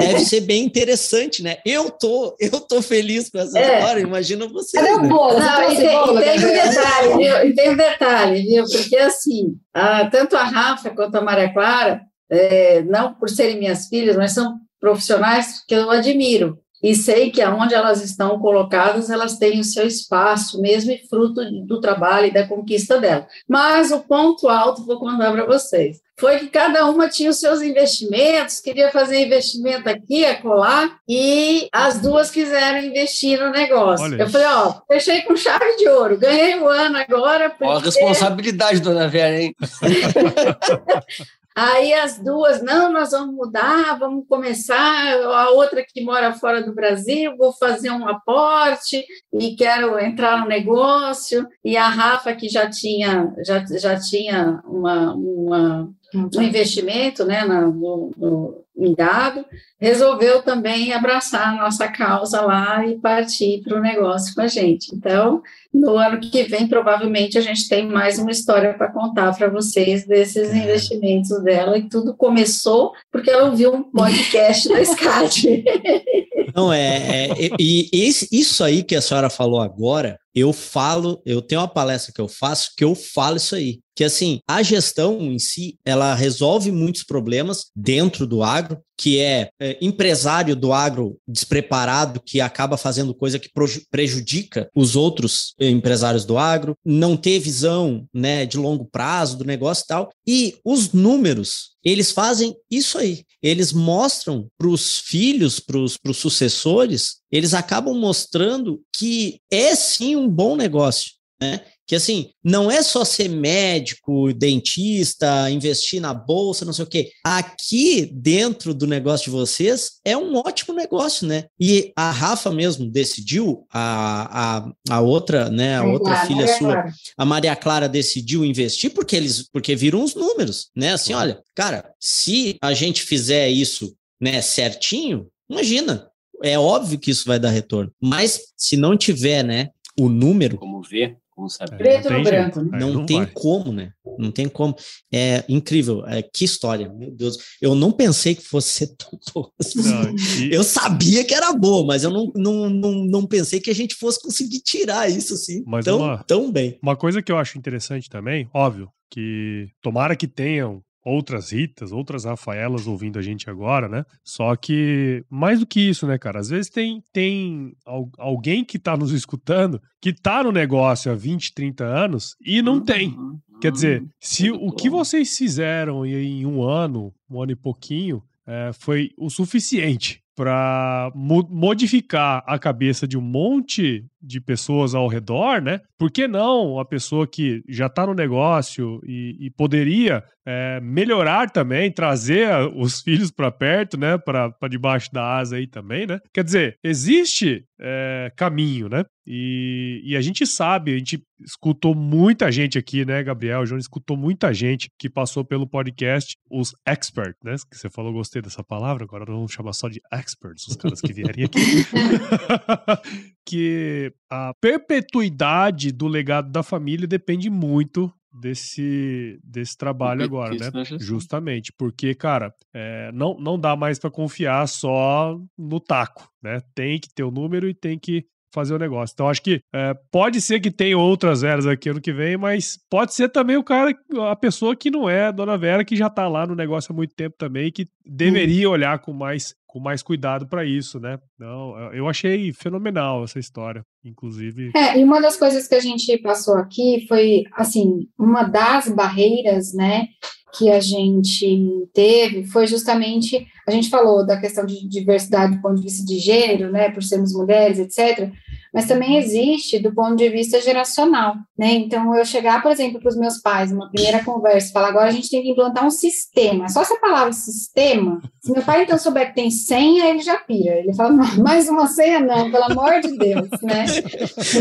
Deve ser bem interessante, né? Eu tô, eu tô feliz com essa é. história, imagina você. Cadê o bolo? Não, e, tem, bolo, e tem um detalhe, viu? E tem um detalhe, viu? Porque assim, a, tanto a Rafa quanto a Maria Clara é, não por serem minhas filhas, mas são profissionais que eu admiro. E sei que aonde elas estão colocadas, elas têm o seu espaço, mesmo e fruto do trabalho e da conquista dela. Mas o ponto alto, vou contar para vocês, foi que cada uma tinha os seus investimentos, queria fazer investimento aqui, acolá, e as duas quiseram investir no negócio. Olha eu falei, ó, fechei com chave de ouro, ganhei o um ano agora. Porque... Ó, a responsabilidade, dona Vera, hein? Aí as duas, não, nós vamos mudar, vamos começar. A outra que mora fora do Brasil, vou fazer um aporte e quero entrar no negócio. E a Rafa, que já tinha, já, já tinha uma, uma um investimento né, no, no, em dado, resolveu também abraçar a nossa causa lá e partir para o negócio com a gente. Então, no ano que vem, provavelmente, a gente tem mais uma história para contar para vocês desses é. investimentos dela, e tudo começou porque ela ouviu um podcast da SCAD. Não, é, é e, e isso aí que a senhora falou agora, eu falo, eu tenho uma palestra que eu faço que eu falo isso aí. Que assim, a gestão em si, ela resolve muitos problemas dentro do agro, que é, é empresário do agro despreparado que acaba fazendo coisa que prejudica os outros empresários do agro, não ter visão né, de longo prazo do negócio e tal. E os números, eles fazem isso aí. Eles mostram para os filhos, para os sucessores, eles acabam mostrando que é sim um bom negócio. Né? Que assim, não é só ser médico, dentista, investir na bolsa, não sei o quê. Aqui dentro do negócio de vocês é um ótimo negócio, né? E a Rafa mesmo decidiu, a, a, a outra, né, a outra filha Maria sua, Clara. a Maria Clara decidiu investir porque eles porque viram os números, né? Assim, olha, cara, se a gente fizer isso, né, certinho, imagina, é óbvio que isso vai dar retorno. Mas se não tiver, né, o número. Como ver? Como saber? Preto no branco. Né? Não, não tem vai. como, né? Não tem como. É incrível. É, que história, meu Deus. Eu não pensei que fosse ser tão boa. Não, e... Eu sabia que era boa, mas eu não, não, não, não pensei que a gente fosse conseguir tirar isso assim mas tão, uma, tão bem. Uma coisa que eu acho interessante também, óbvio, que tomara que tenham outras Ritas, outras Rafaelas ouvindo a gente agora, né? Só que mais do que isso, né, cara? Às vezes tem, tem alguém que tá nos escutando que tá no negócio há 20, 30 anos e não tem. Quer dizer, se o que vocês fizeram em um ano, um ano e pouquinho, é, foi o suficiente para mo modificar a cabeça de um monte de pessoas ao redor, né? Por que não a pessoa que já está no negócio e, e poderia é, melhorar também, trazer os filhos para perto, né? Para debaixo da asa aí também, né? Quer dizer, existe é, caminho, né? E, e, a gente sabe, a gente escutou muita gente aqui, né, Gabriel? O João escutou muita gente que passou pelo podcast, os experts, né? Que você falou, gostei dessa palavra, agora vamos chamar só de experts, os caras que vierem aqui. que a perpetuidade do legado da família depende muito desse, desse trabalho agora, né? Justamente, porque, cara, é, não, não dá mais para confiar só no taco, né? Tem que ter o número e tem que fazer o negócio. Então, acho que é, pode ser que tenha outras eras aqui ano que vem, mas pode ser também o cara, a pessoa que não é Dona Vera, que já tá lá no negócio há muito tempo também, que deveria hum. olhar com mais com mais cuidado para isso, né? Não, eu achei fenomenal essa história, inclusive. É, e uma das coisas que a gente passou aqui foi, assim, uma das barreiras, né, que a gente teve foi justamente, a gente falou da questão de diversidade do ponto de vista de gênero, né, por sermos mulheres, etc., mas também existe do ponto de vista geracional, né? Então, eu chegar, por exemplo, para os meus pais, uma primeira conversa, falar, agora a gente tem que implantar um sistema. Só essa palavra sistema, se meu pai então souber que tem senha, ele já pira. Ele fala, mais uma senha não, pelo amor de Deus, né?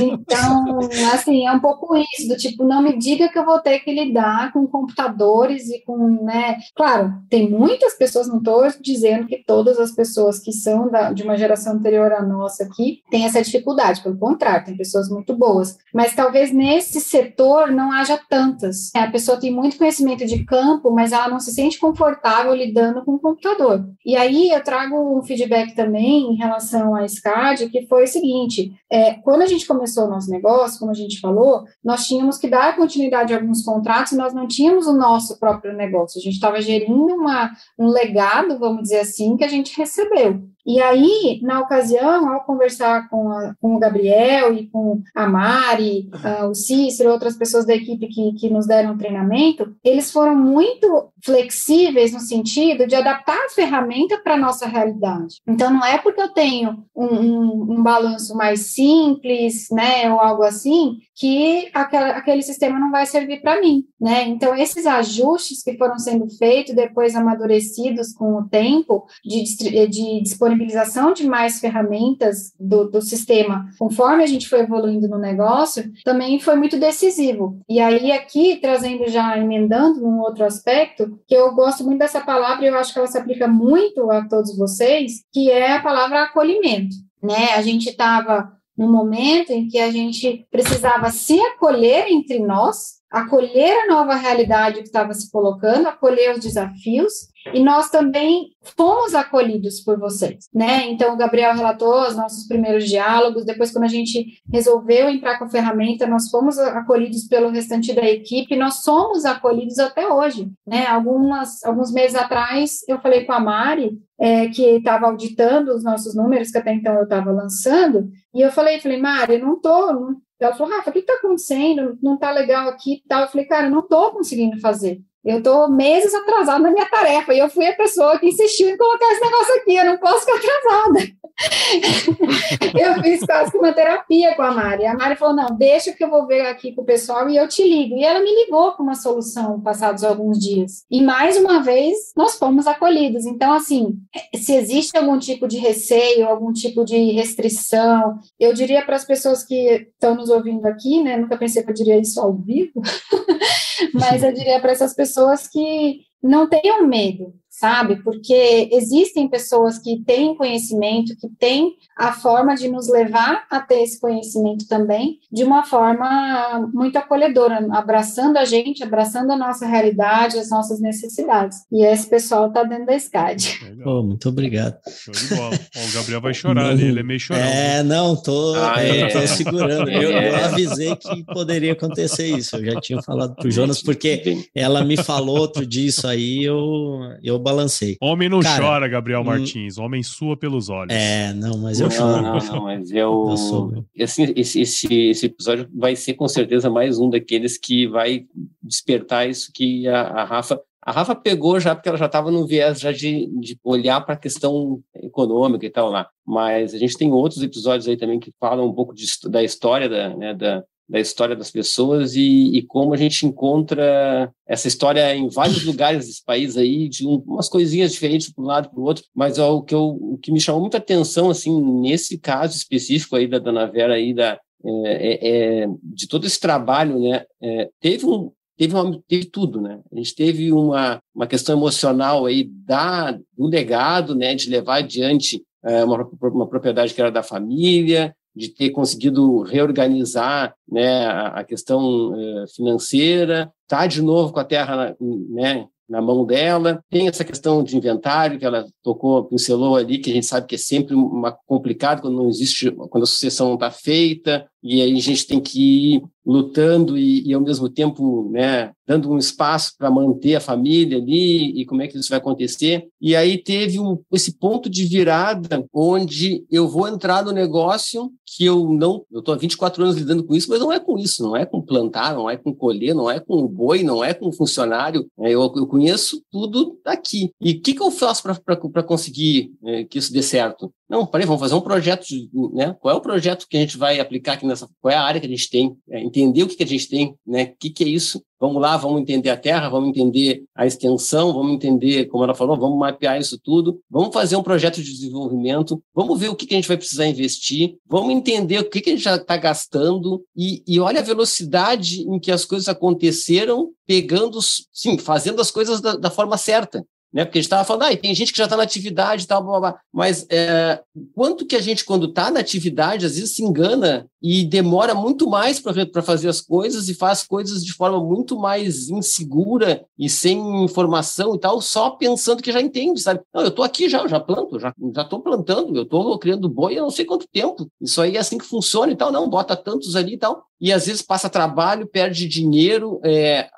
Então, assim, é um pouco isso, do tipo, não me diga que eu vou ter que lidar com computadores e com, né? Claro, tem muitas pessoas, não estou dizendo que todas as pessoas que são da, de uma geração anterior à nossa aqui têm essa dificuldade, pelo contrário, tem pessoas muito boas, mas talvez nesse setor não haja tantas. A pessoa tem muito conhecimento de campo, mas ela não se sente confortável lidando com o computador. E aí eu trago um feedback também em relação à SCAD, que foi o seguinte: é, quando a gente começou o nosso negócio, como a gente falou, nós tínhamos que dar continuidade a alguns contratos, nós não tínhamos o nosso próprio negócio, a gente estava gerindo uma, um legado, vamos dizer assim, que a gente recebeu. E aí, na ocasião, ao conversar com, a, com o Gabriel e com a Mari, uh, o Cícero, outras pessoas da equipe que, que nos deram treinamento, eles foram muito flexíveis no sentido de adaptar a ferramenta para a nossa realidade. Então, não é porque eu tenho um, um, um balanço mais simples, né, ou algo assim, que aquela, aquele sistema não vai servir para mim, né? Então, esses ajustes que foram sendo feitos, depois amadurecidos com o tempo, de, de disponibilização de mais ferramentas do, do sistema, conforme a gente foi evoluindo no negócio, também foi muito decisivo. E aí, aqui, trazendo já, emendando num outro aspecto, que eu gosto muito dessa palavra e eu acho que ela se aplica muito a todos vocês, que é a palavra acolhimento. Né? A gente estava no momento em que a gente precisava se acolher entre nós, acolher a nova realidade que estava se colocando, acolher os desafios, e nós também fomos acolhidos por vocês, né? Então, o Gabriel relatou os nossos primeiros diálogos, depois, quando a gente resolveu entrar com a ferramenta, nós fomos acolhidos pelo restante da equipe, nós somos acolhidos até hoje, né? Algumas, alguns meses atrás, eu falei com a Mari, é, que estava auditando os nossos números, que até então eu estava lançando, e eu falei, falei, Mari, não não... ela falou, Rafa, o que está acontecendo? Não está legal aqui e tal. Eu falei, cara, não estou conseguindo fazer. Eu estou meses atrasada na minha tarefa e eu fui a pessoa que insistiu em colocar esse negócio aqui. Eu não posso ficar atrasada. eu fiz quase que uma terapia com a Mari. A Mari falou: não, deixa que eu vou ver aqui com o pessoal e eu te ligo. E ela me ligou com uma solução passados alguns dias. E mais uma vez, nós fomos acolhidos. Então, assim, se existe algum tipo de receio, algum tipo de restrição, eu diria para as pessoas que estão nos ouvindo aqui, né? Nunca pensei que eu diria isso ao vivo, mas eu diria para essas pessoas que não tenham medo, sabe? Porque existem pessoas que têm conhecimento, que têm a forma de nos levar a ter esse conhecimento também, de uma forma muito acolhedora, abraçando a gente, abraçando a nossa realidade, as nossas necessidades. E esse pessoal está dentro da SCAD. Oh, muito obrigado. Show de bola. o Gabriel vai chorar ali, ele é meio chorão. É, não, tô, ah, é. tô segurando. Eu, eu, avisei que poderia acontecer isso. Eu já tinha falado pro Jonas, porque ela me falou outro dia isso aí, eu, eu balancei. Homem não Cara, chora, Gabriel hum, Martins. Homem sua pelos olhos. É, não, mas eu não, não, não, mas eu, eu sou... assim, esse, esse, esse episódio vai ser com certeza mais um daqueles que vai despertar isso que a, a Rafa a Rafa pegou já porque ela já estava no viés já de, de olhar para a questão econômica e tal lá. Mas a gente tem outros episódios aí também que falam um pouco de, da história da, né, da, da história das pessoas e, e, como a gente encontra essa história em vários lugares desse país aí, de um, umas coisinhas diferentes para um lado para o outro, mas ó, o, que eu, o que me chamou muita atenção, assim, nesse caso específico aí da Dona Vera aí, da, é, é, é de todo esse trabalho, né, é, teve um, teve, uma, teve tudo, né? A gente teve uma, uma questão emocional aí da, do legado, né, de levar adiante é, uma, uma propriedade que era da família, de ter conseguido reorganizar né, a, questão uh, financeira, tá de novo com a terra né, na mão dela. Tem essa questão de inventário que ela tocou, pincelou ali, que a gente sabe que é sempre uma, complicado quando não existe, quando a sucessão não está feita, e aí a gente tem que ir lutando e, e ao mesmo tempo, né, dando um espaço para manter a família ali e como é que isso vai acontecer. E aí teve um, esse ponto de virada onde eu vou entrar no negócio que eu não, eu estou há 24 anos lidando com isso, mas não é com isso, não é com plantar, não é com colher, não é com boi, não é com funcionário. É, eu, eu conheço tudo aqui. E o que, que eu faço para conseguir é, que isso dê certo? Não, peraí, vamos fazer um projeto, né? Qual é o projeto que a gente vai aplicar aqui nessa, qual é a área que a gente tem, é, entender o que, que a gente tem, né? O que, que é isso? Vamos lá, vamos entender a terra, vamos entender a extensão, vamos entender, como ela falou, vamos mapear isso tudo, vamos fazer um projeto de desenvolvimento, vamos ver o que, que a gente vai precisar investir, vamos entender o que, que a gente já está gastando e, e olha a velocidade em que as coisas aconteceram, pegando, sim, fazendo as coisas da, da forma certa né? Porque a gente estava falando, ah, tem gente que já está na atividade e tal, blá, blá, blá. mas é, quanto que a gente, quando está na atividade, às vezes se engana e demora muito mais para fazer as coisas e faz coisas de forma muito mais insegura e sem informação e tal, só pensando que já entende, sabe? Não, eu estou aqui já, eu já planto, já estou plantando, eu estou criando boi há não sei quanto tempo. Isso aí é assim que funciona e tal, não, bota tantos ali e tal. E às vezes passa trabalho, perde dinheiro, é,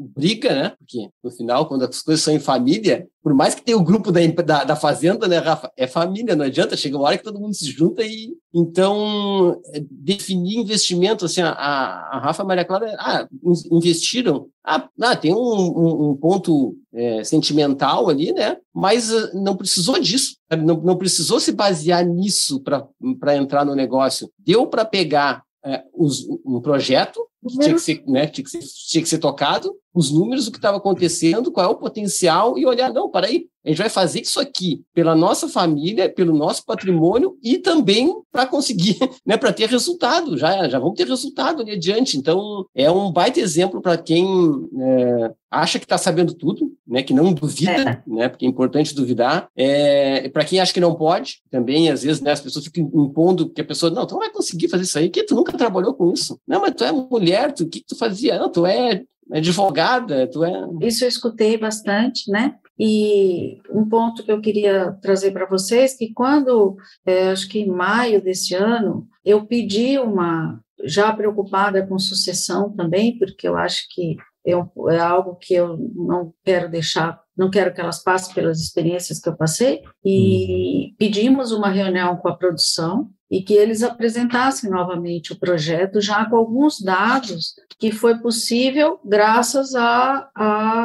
briga, né? Porque no final, quando as coisas são em família, por mais que tenha o grupo da, da, da, fazenda, né, Rafa? É família, não adianta. Chega uma hora que todo mundo se junta e. Então, é, definir investimento, assim, a, a Rafa e a Maria Clara, ah, investiram. Ah, ah tem um, um, um ponto é, sentimental ali, né? Mas uh, não precisou disso. Não, não precisou se basear nisso para entrar no negócio. Deu para pegar é, os, um projeto que tinha que, ser, né, tinha, que ser, tinha que ser tocado, os números, o que estava acontecendo, qual é o potencial, e olhar, não, para aí, a gente vai fazer isso aqui pela nossa família, pelo nosso patrimônio e também para conseguir, né, para ter resultado, já, já vamos ter resultado ali adiante. Então, é um baita exemplo para quem é, acha que está sabendo tudo, né, que não duvida, é. né, porque é importante duvidar. É, para quem acha que não pode, também, às vezes, né, as pessoas ficam impondo que a pessoa, não, tu não vai conseguir fazer isso aí, que tu nunca trabalhou com isso. Não, mas tu é mulher, tu, o que, que tu fazia? Não, tu é advogada, tu é... Isso eu escutei bastante, né? E um ponto que eu queria trazer para vocês, que quando, é, acho que em maio desse ano, eu pedi uma, já preocupada com sucessão também, porque eu acho que é, é algo que eu não quero deixar, não quero que elas passem pelas experiências que eu passei, e uhum. pedimos uma reunião com a produção, e que eles apresentassem novamente o projeto já com alguns dados que foi possível graças à,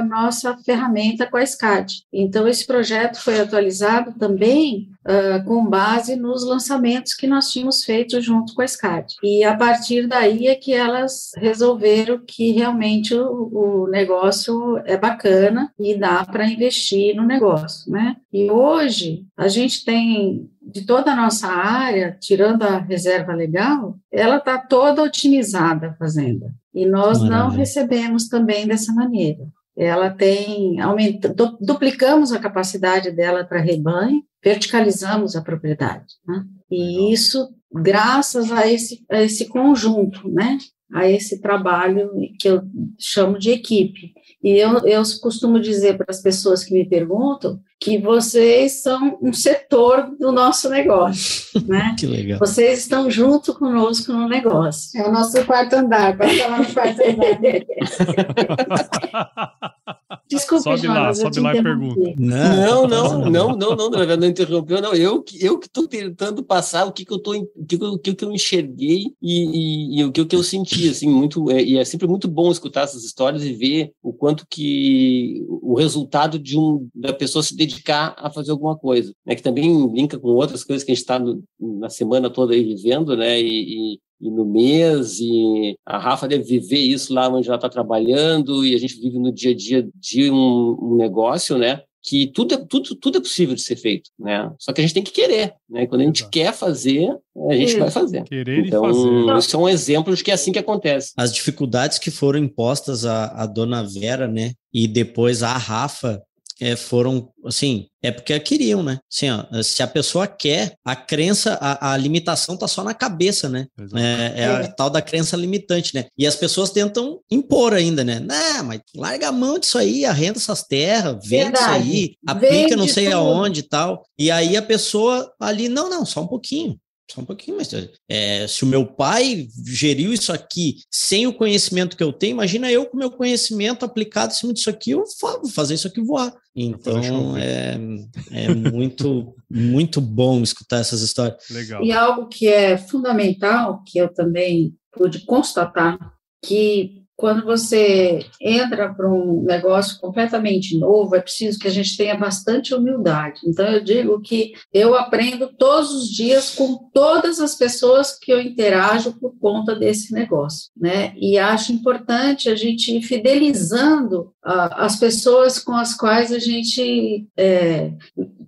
nossa ferramenta com a SCAD. Então, esse projeto foi atualizado também uh, com base nos lançamentos que nós tínhamos feito junto com a SCAD. E a partir daí é que elas resolveram que realmente o, o negócio é bacana e dá para investir no negócio, né? E hoje a gente tem de toda a nossa área, tirando a reserva legal, ela está toda otimizada a fazenda. E nós Maravilha. não recebemos também dessa maneira. Ela tem, aumenta, duplicamos a capacidade dela para rebanho, verticalizamos a propriedade. Né? E isso graças a esse, a esse conjunto, né? a esse trabalho que eu chamo de equipe. E eu, eu costumo dizer para as pessoas que me perguntam que vocês são um setor do nosso negócio, né? que legal. Vocês estão junto conosco no negócio. É o nosso quarto andar, pode falar no quarto andar. Desculpa, sobe lá, sobe lá e pergunta. Não, não, não, não, não, não, não interrompeu, não. Eu, eu que estou tentando passar o que, que eu tô, o que, o que, eu enxerguei e, e, e o que, que eu senti, assim, muito, é, e é sempre muito bom escutar essas histórias e ver o quanto que o resultado de um da pessoa se dedicar a fazer alguma coisa, né? Que também linka com outras coisas que a gente está na semana toda aí vivendo, né? E, e, no mês, e a Rafa deve viver isso lá onde ela está trabalhando, e a gente vive no dia a dia de um, um negócio, né? que tudo é, tudo, tudo é possível de ser feito, né? Só que a gente tem que querer, né? Quando a gente Exato. quer fazer, a gente vai fazer. Querer então, e fazer. Isso é um exemplo de que é assim que acontece. As dificuldades que foram impostas à, à dona Vera, né? E depois à Rafa, é, foram, assim, é porque queriam, né? Assim, ó, se a pessoa quer, a crença, a, a limitação tá só na cabeça, né? É, é, a é. tal da crença limitante, né? E as pessoas tentam impor ainda, né? Não, mas larga a mão disso aí, arrenda essas terras, vende Verdade. isso aí, aplica Vende não sei tudo. aonde e tal. E aí a pessoa ali, não, não, só um pouquinho. Só um pouquinho, mas é, se o meu pai geriu isso aqui sem o conhecimento que eu tenho, imagina eu com o meu conhecimento aplicado em cima disso aqui, eu vou fazer isso aqui voar. Então é, é muito, muito bom escutar essas histórias. Legal. E algo que é fundamental, que eu também pude constatar, que quando você entra para um negócio completamente novo, é preciso que a gente tenha bastante humildade. Então, eu digo que eu aprendo todos os dias com todas as pessoas que eu interajo por conta desse negócio, né? E acho importante a gente ir fidelizando as pessoas com as quais a gente é,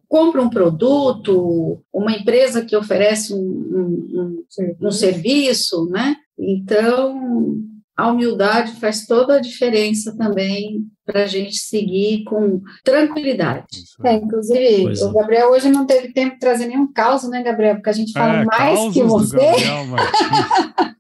compra um produto, uma empresa que oferece um, um, um, um serviço, né? Então, a humildade faz toda a diferença também para a gente seguir com tranquilidade. É, inclusive, pois o é. Gabriel hoje não teve tempo de trazer nenhum caos, né, Gabriel? Porque a gente fala é, mais que você.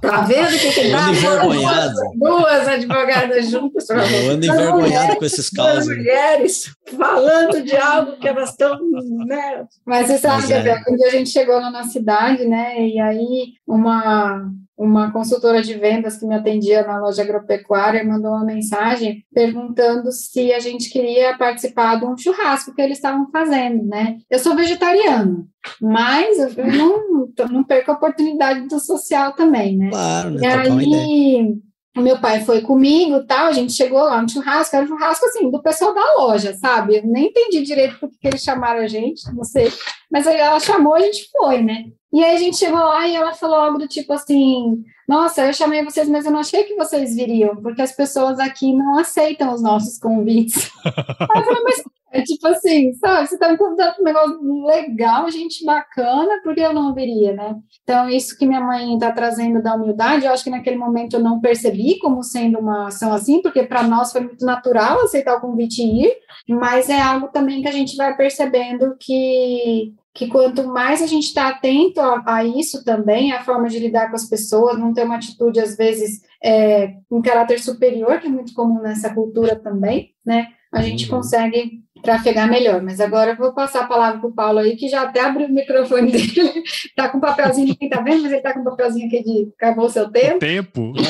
Tá vendo o que, que dá? envergonhado. Duas, duas advogadas juntas. Eu ando envergonhado mulheres, com esses causos. Duas mulheres falando de algo que elas estão. Né? Mas você sabe, Gabriel, é. um dia a gente chegou lá na cidade, né? E aí uma uma consultora de vendas que me atendia na loja agropecuária mandou uma mensagem perguntando se a gente queria participar de um churrasco que eles estavam fazendo, né? Eu sou vegetariano, mas eu não, não perco a oportunidade do social também, né? Claro, né? E aí, o meu pai foi comigo tal, a gente chegou lá no churrasco, era um churrasco assim, do pessoal da loja, sabe? Eu nem entendi direito por que eles chamaram a gente, não sei. Mas aí ela chamou, a gente foi, né? E aí a gente chegou lá e ela falou algo do tipo assim: Nossa, eu chamei vocês, mas eu não achei que vocês viriam, porque as pessoas aqui não aceitam os nossos convites. eu falei, mas é tipo assim, sabe, você tá me convidando para um negócio legal, gente bacana, por que eu não viria, né? Então, isso que minha mãe está trazendo da humildade, eu acho que naquele momento eu não percebi como sendo uma ação assim, porque para nós foi muito natural aceitar o convite e ir, mas é algo também que a gente vai percebendo que que quanto mais a gente está atento a, a, isso também, a forma de lidar com as pessoas, não ter uma atitude, às vezes, é, com caráter superior, que é muito comum nessa cultura também, né? A gente uhum. consegue trafegar melhor. Mas agora eu vou passar a palavra para o Paulo aí, que já até abriu o microfone dele. Está com um papelzinho, ninguém está vendo, mas ele está com um papelzinho aqui de acabou o seu tempo. Tempo?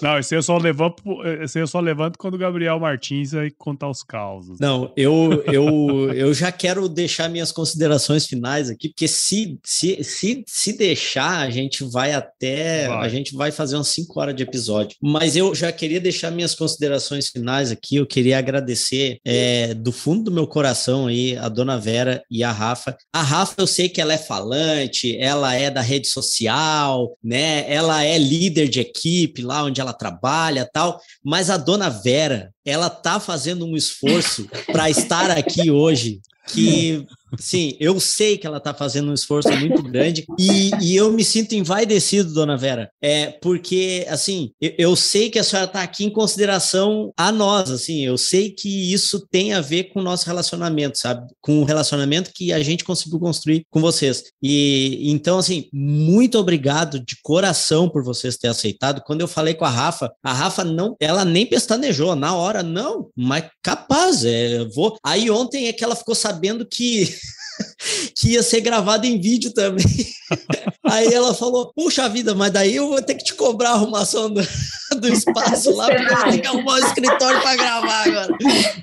Não, esse eu só levanto, esse eu só levanto quando o Gabriel Martins vai contar os causos. Não, eu, eu, eu já quero deixar minhas considerações finais aqui, porque se, se, se, se deixar, a gente vai até. Vai. A gente vai fazer umas 5 horas de episódio. Mas eu já queria deixar minhas considerações finais aqui aqui, eu queria agradecer é, do fundo do meu coração aí a dona Vera e a Rafa. A Rafa, eu sei que ela é falante, ela é da rede social, né? Ela é líder de equipe lá onde ela trabalha, tal. Mas a dona Vera, ela tá fazendo um esforço para estar aqui hoje que Sim, eu sei que ela está fazendo um esforço muito grande e, e, eu me sinto envaidecido, dona Vera, é porque, assim, eu, eu sei que a senhora está aqui em consideração a nós, assim, eu sei que isso tem a ver com o nosso relacionamento, sabe? Com o relacionamento que a gente conseguiu construir com vocês. E então, assim, muito obrigado de coração por vocês terem aceitado. Quando eu falei com a Rafa, a Rafa não, ela nem pestanejou na hora, não, mas capaz, é, vou. Aí ontem é que ela ficou sabendo que que ia ser gravado em vídeo também. Aí ela falou: Puxa vida, mas daí eu vou ter que te cobrar a arrumação do, do espaço lá, porque eu vou ter que arrumar um escritório para gravar agora.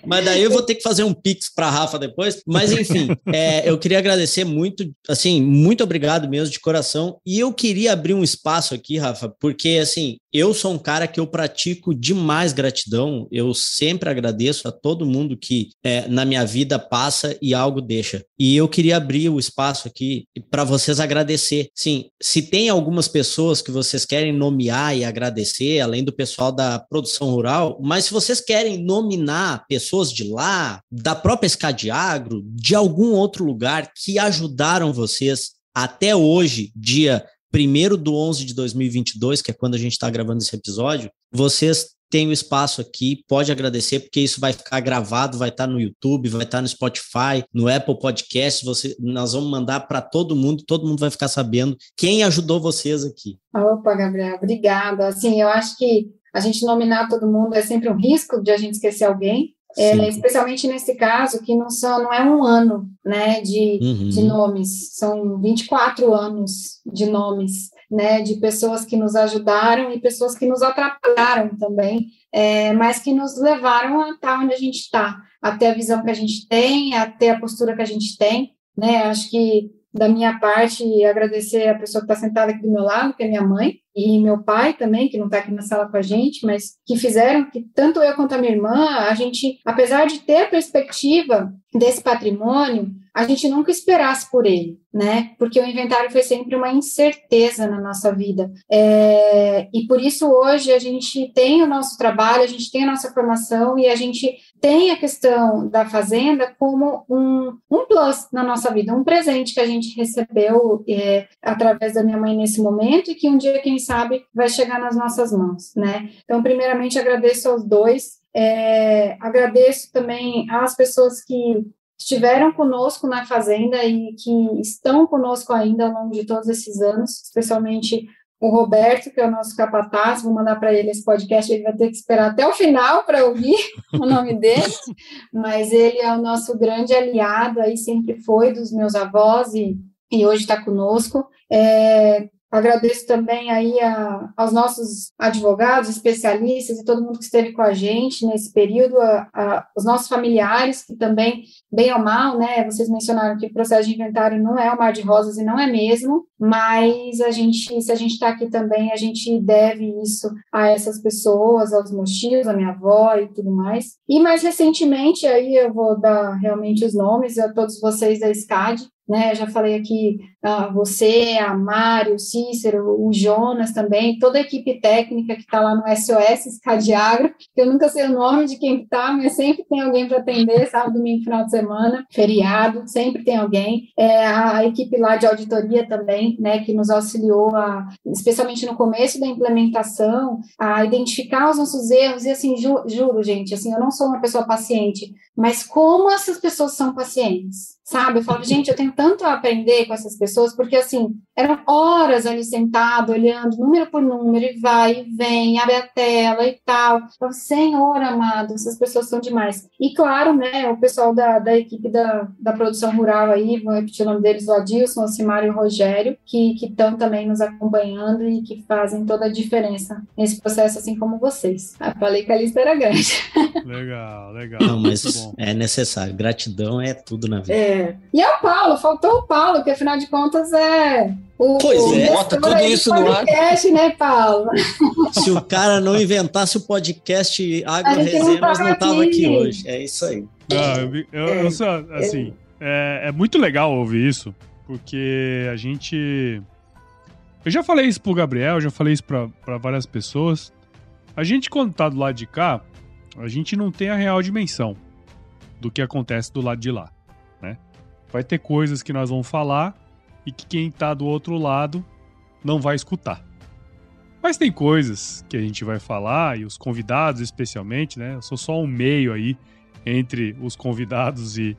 Mas daí eu vou ter que fazer um pix para Rafa depois. Mas enfim, é, eu queria agradecer muito, assim, muito obrigado mesmo de coração. E eu queria abrir um espaço aqui, Rafa, porque assim, eu sou um cara que eu pratico demais gratidão. Eu sempre agradeço a todo mundo que é, na minha vida passa e algo deixa. E eu queria abrir o espaço aqui para vocês agradecer. Sim, se tem algumas pessoas que vocês querem nomear e agradecer, além do pessoal da produção rural, mas se vocês querem nominar pessoas de lá, da própria Escadiagro, de algum outro lugar que ajudaram vocês até hoje, dia 1 do 11 de 2022, que é quando a gente está gravando esse episódio, vocês tem o espaço aqui, pode agradecer, porque isso vai ficar gravado, vai estar tá no YouTube, vai estar tá no Spotify, no Apple Podcast. Você, nós vamos mandar para todo mundo, todo mundo vai ficar sabendo quem ajudou vocês aqui. Opa, Gabriel, obrigada. Assim, eu acho que a gente nominar todo mundo é sempre um risco de a gente esquecer alguém. É, especialmente nesse caso, que não, são, não é um ano né, de, uhum. de nomes, são 24 anos de nomes né, de pessoas que nos ajudaram e pessoas que nos atrapalharam também, é, mas que nos levaram a estar onde a gente está, até a visão que a gente tem, até a postura que a gente tem, né, acho que da minha parte, agradecer a pessoa que está sentada aqui do meu lado, que é minha mãe, e meu pai também, que não está aqui na sala com a gente, mas que fizeram que tanto eu quanto a minha irmã, a gente, apesar de ter a perspectiva desse patrimônio, a gente nunca esperasse por ele, né? Porque o inventário foi sempre uma incerteza na nossa vida. É, e por isso hoje a gente tem o nosso trabalho, a gente tem a nossa formação e a gente tem a questão da fazenda como um, um plus na nossa vida, um presente que a gente recebeu é, através da minha mãe nesse momento e que um dia, quem sabe, vai chegar nas nossas mãos, né? Então, primeiramente, agradeço aos dois. É, agradeço também às pessoas que estiveram conosco na Fazenda e que estão conosco ainda ao longo de todos esses anos, especialmente o Roberto, que é o nosso capataz, vou mandar para ele esse podcast, ele vai ter que esperar até o final para ouvir o nome dele, mas ele é o nosso grande aliado, aí sempre foi dos meus avós e, e hoje está conosco. É, Agradeço também aí a, aos nossos advogados, especialistas e todo mundo que esteve com a gente nesse período, a, a, os nossos familiares que também, bem ou mal, né, vocês mencionaram que o processo de inventário não é o mar de rosas e não é mesmo, mas a gente, se a gente está aqui também, a gente deve isso a essas pessoas, aos meus tios, a minha avó e tudo mais. E mais recentemente, aí eu vou dar realmente os nomes a todos vocês da SCAD, né? Eu já falei aqui uh, você, a Mário, o Cícero, o Jonas também, toda a equipe técnica que está lá no SOS Scadiagro, que eu nunca sei o nome de quem está, mas sempre tem alguém para atender, sábado, domingo, final de semana, feriado, sempre tem alguém. É, a equipe lá de auditoria também, né, que nos auxiliou, a, especialmente no começo da implementação, a identificar os nossos erros, e assim, ju, juro, gente, assim, eu não sou uma pessoa paciente, mas como essas pessoas são pacientes? Sabe? Eu falo, gente, eu tenho tanto a aprender com essas pessoas, porque assim, eram horas ali sentado, olhando número por número, e vai e vem, abre a tela e tal. Eu falo, Senhor amado, essas pessoas são demais. E claro, né, o pessoal da, da equipe da, da produção rural aí, vou repetir o nome deles, o Adilson, o Simário e o Rogério, que estão também nos acompanhando e que fazem toda a diferença nesse processo, assim como vocês. Eu falei que a lista era grande. Legal, legal. Não, mas é necessário. Gratidão é tudo na vida. É, e é o Paulo, faltou o Paulo, que afinal de contas é o, pois o é, bota tudo isso no ar. né, Paulo? Se o cara não inventasse o podcast Agro Resenhas, não estava aqui. aqui. hoje. É isso aí. Não, eu, eu, eu, assim, é, é muito legal ouvir isso, porque a gente. Eu já falei isso pro Gabriel, já falei isso pra, pra várias pessoas. A gente, quando tá do lado de cá, a gente não tem a real dimensão do que acontece do lado de lá. Vai ter coisas que nós vamos falar e que quem tá do outro lado não vai escutar. Mas tem coisas que a gente vai falar, e os convidados especialmente, né? Eu sou só um meio aí entre os convidados e,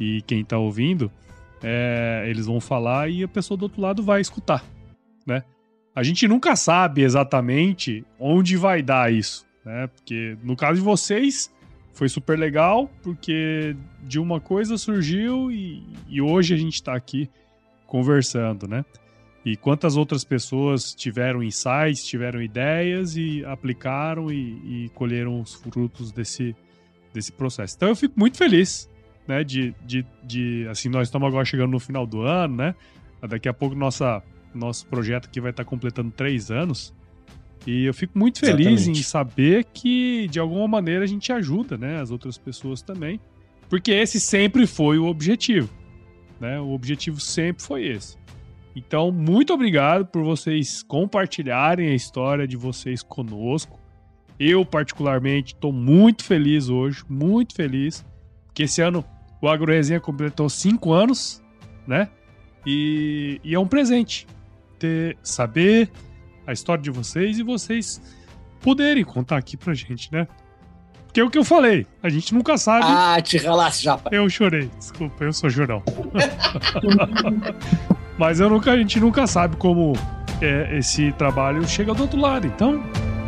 e quem tá ouvindo. É, eles vão falar e a pessoa do outro lado vai escutar, né? A gente nunca sabe exatamente onde vai dar isso, né? Porque no caso de vocês, foi super legal, porque de uma coisa surgiu e, e hoje a gente está aqui conversando, né? E quantas outras pessoas tiveram insights, tiveram ideias e aplicaram e, e, colheram os frutos desse, desse processo. Então eu fico muito feliz, né? De, de, de assim, nós estamos agora chegando no final do ano, né? Daqui a pouco nossa, nosso projeto aqui vai estar completando três anos. E eu fico muito feliz Exatamente. em saber que, de alguma maneira, a gente ajuda né, as outras pessoas também. Porque esse sempre foi o objetivo. Né? O objetivo sempre foi esse. Então, muito obrigado por vocês compartilharem a história de vocês conosco. Eu, particularmente, estou muito feliz hoje, muito feliz, porque esse ano o AgroResenha completou cinco anos, né? E, e é um presente ter, saber a história de vocês e vocês poderem contar aqui pra gente, né? Porque é o que eu falei, a gente nunca sabe. Ah, te relaxa, japa. Eu chorei, desculpa, eu sou jurão. Mas eu nunca, a gente nunca sabe como é, esse trabalho chega do outro lado. Então,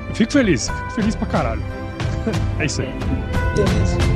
eu fico feliz, fico feliz pra caralho. é isso aí. Beleza.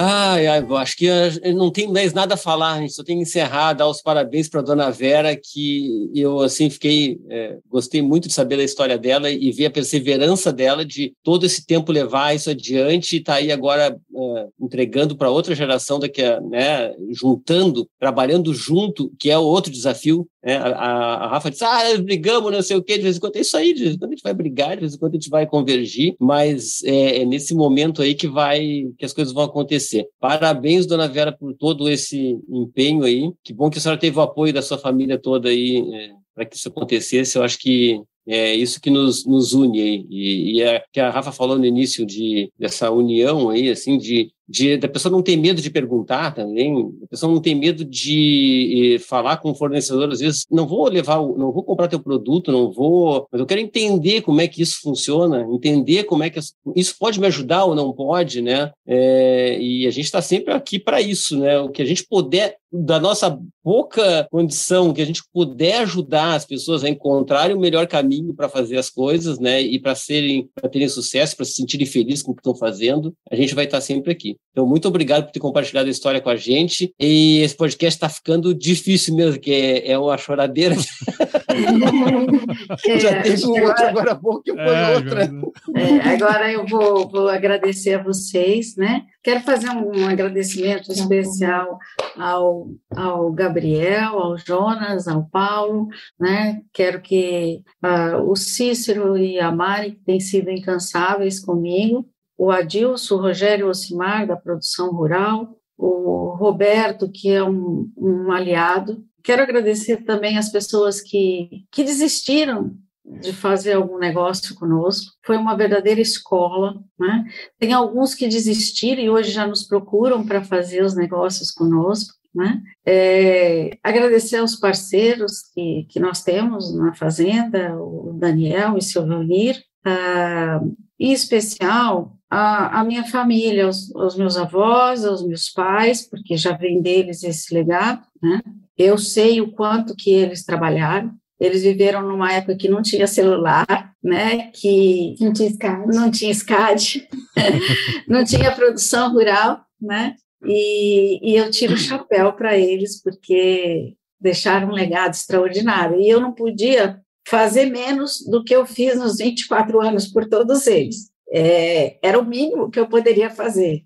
Ai, ai, acho que eu não tem mais nada a falar, a gente só tem que encerrar, dar os parabéns para dona Vera, que eu, assim, fiquei, é, gostei muito de saber da história dela e ver a perseverança dela de todo esse tempo levar isso adiante e tá aí agora é, entregando para outra geração daqui a, né, juntando, trabalhando junto, que é o outro desafio, né? A, a, Rafa disse, ah, brigamos, não sei o quê, de vez em quando é isso aí, de vez em quando a gente vai brigar, de vez em quando a gente vai convergir, mas é, é nesse momento aí que vai, que as coisas vão acontecer. Parabéns, dona Vera, por todo esse empenho aí. Que bom que a senhora teve o apoio da sua família toda aí é, para que isso acontecesse. Eu acho que é isso que nos, nos une aí. E, e é que a Rafa falou no início de, dessa união aí, assim, de de, da pessoa não ter medo de perguntar também, a pessoa não tem medo de eh, falar com o fornecedor, às vezes, não vou levar, não vou comprar teu produto, não vou, mas eu quero entender como é que isso funciona, entender como é que isso pode me ajudar ou não pode, né? É, e a gente está sempre aqui para isso, né? O que a gente puder, da nossa pouca condição, que a gente puder ajudar as pessoas a encontrarem o melhor caminho para fazer as coisas, né? E para serem, para terem sucesso, para se sentirem felizes com o que estão fazendo, a gente vai estar tá sempre aqui. Então, muito obrigado por ter compartilhado a história com a gente. E esse podcast está ficando difícil mesmo, que é, é uma choradeira. é, Já teve um outro, agora bom que foi é, outra. É, agora eu vou, vou agradecer a vocês, né? Quero fazer um agradecimento especial ao, ao Gabriel, ao Jonas, ao Paulo, né? Quero que uh, o Cícero e a Mari, que têm sido incansáveis comigo, o Adilson, o Rogério Osimar, da produção rural, o Roberto, que é um, um aliado. Quero agradecer também as pessoas que, que desistiram de fazer algum negócio conosco. Foi uma verdadeira escola. Né? Tem alguns que desistiram e hoje já nos procuram para fazer os negócios conosco. Né? É, agradecer aos parceiros que, que nós temos na Fazenda, o Daniel e seu Leonir, ah, em especial a, a minha família, os, os, meus avós, os meus pais, porque já vem deles esse legado, né? Eu sei o quanto que eles trabalharam. Eles viveram numa época que não tinha celular, né? Que não tinha SCAD, não tinha SCAD, não tinha produção rural, né? E, e eu tiro o chapéu para eles porque deixaram um legado extraordinário. E eu não podia fazer menos do que eu fiz nos 24 anos por todos eles é, era o mínimo que eu poderia fazer,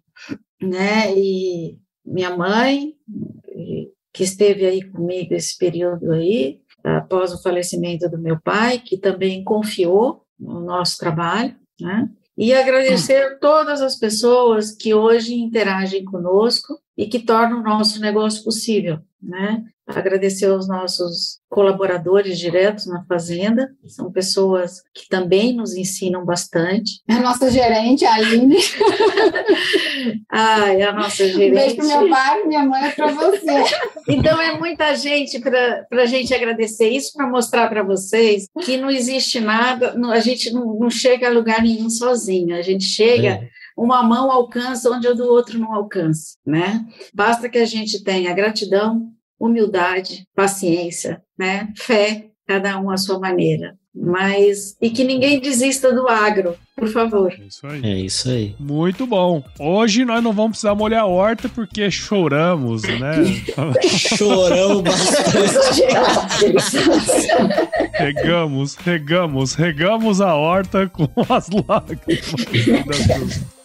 né? E minha mãe, que esteve aí comigo esse período aí, após o falecimento do meu pai, que também confiou no nosso trabalho, né? E agradecer todas as pessoas que hoje interagem conosco e que tornam o nosso negócio possível, né? Agradecer aos nossos colaboradores diretos na Fazenda, são pessoas que também nos ensinam bastante. A nossa gerente, a Aline. Ai, a nossa gerente. beijo para meu pai, minha mãe, para você. Então, é muita gente para a gente agradecer isso, para mostrar para vocês que não existe nada, a gente não, não, chega a lugar nenhum sozinho, a gente chega. É uma mão alcança onde o do outro não alcança, né? Basta que a gente tenha gratidão, humildade, paciência, né? Fé, cada um à sua maneira. Mas e que ninguém desista do agro, por favor. É isso aí. É isso aí. Muito bom. Hoje nós não vamos precisar molhar a horta porque choramos, né? choramos bastante. regamos, regamos, regamos a horta com as lágrimas.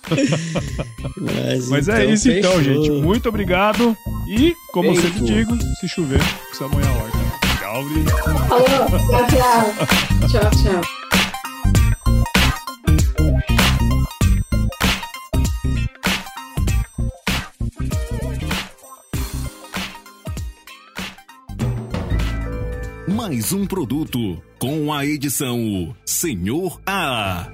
Mas, Mas é então, é isso fechou. então, gente. Muito obrigado. E, como Feito. eu sempre digo, se chover, precisa molhar a horta. Tchau, Falou, tchau, tchau. tchau, tchau. Mais um produto com a edição Senhor A.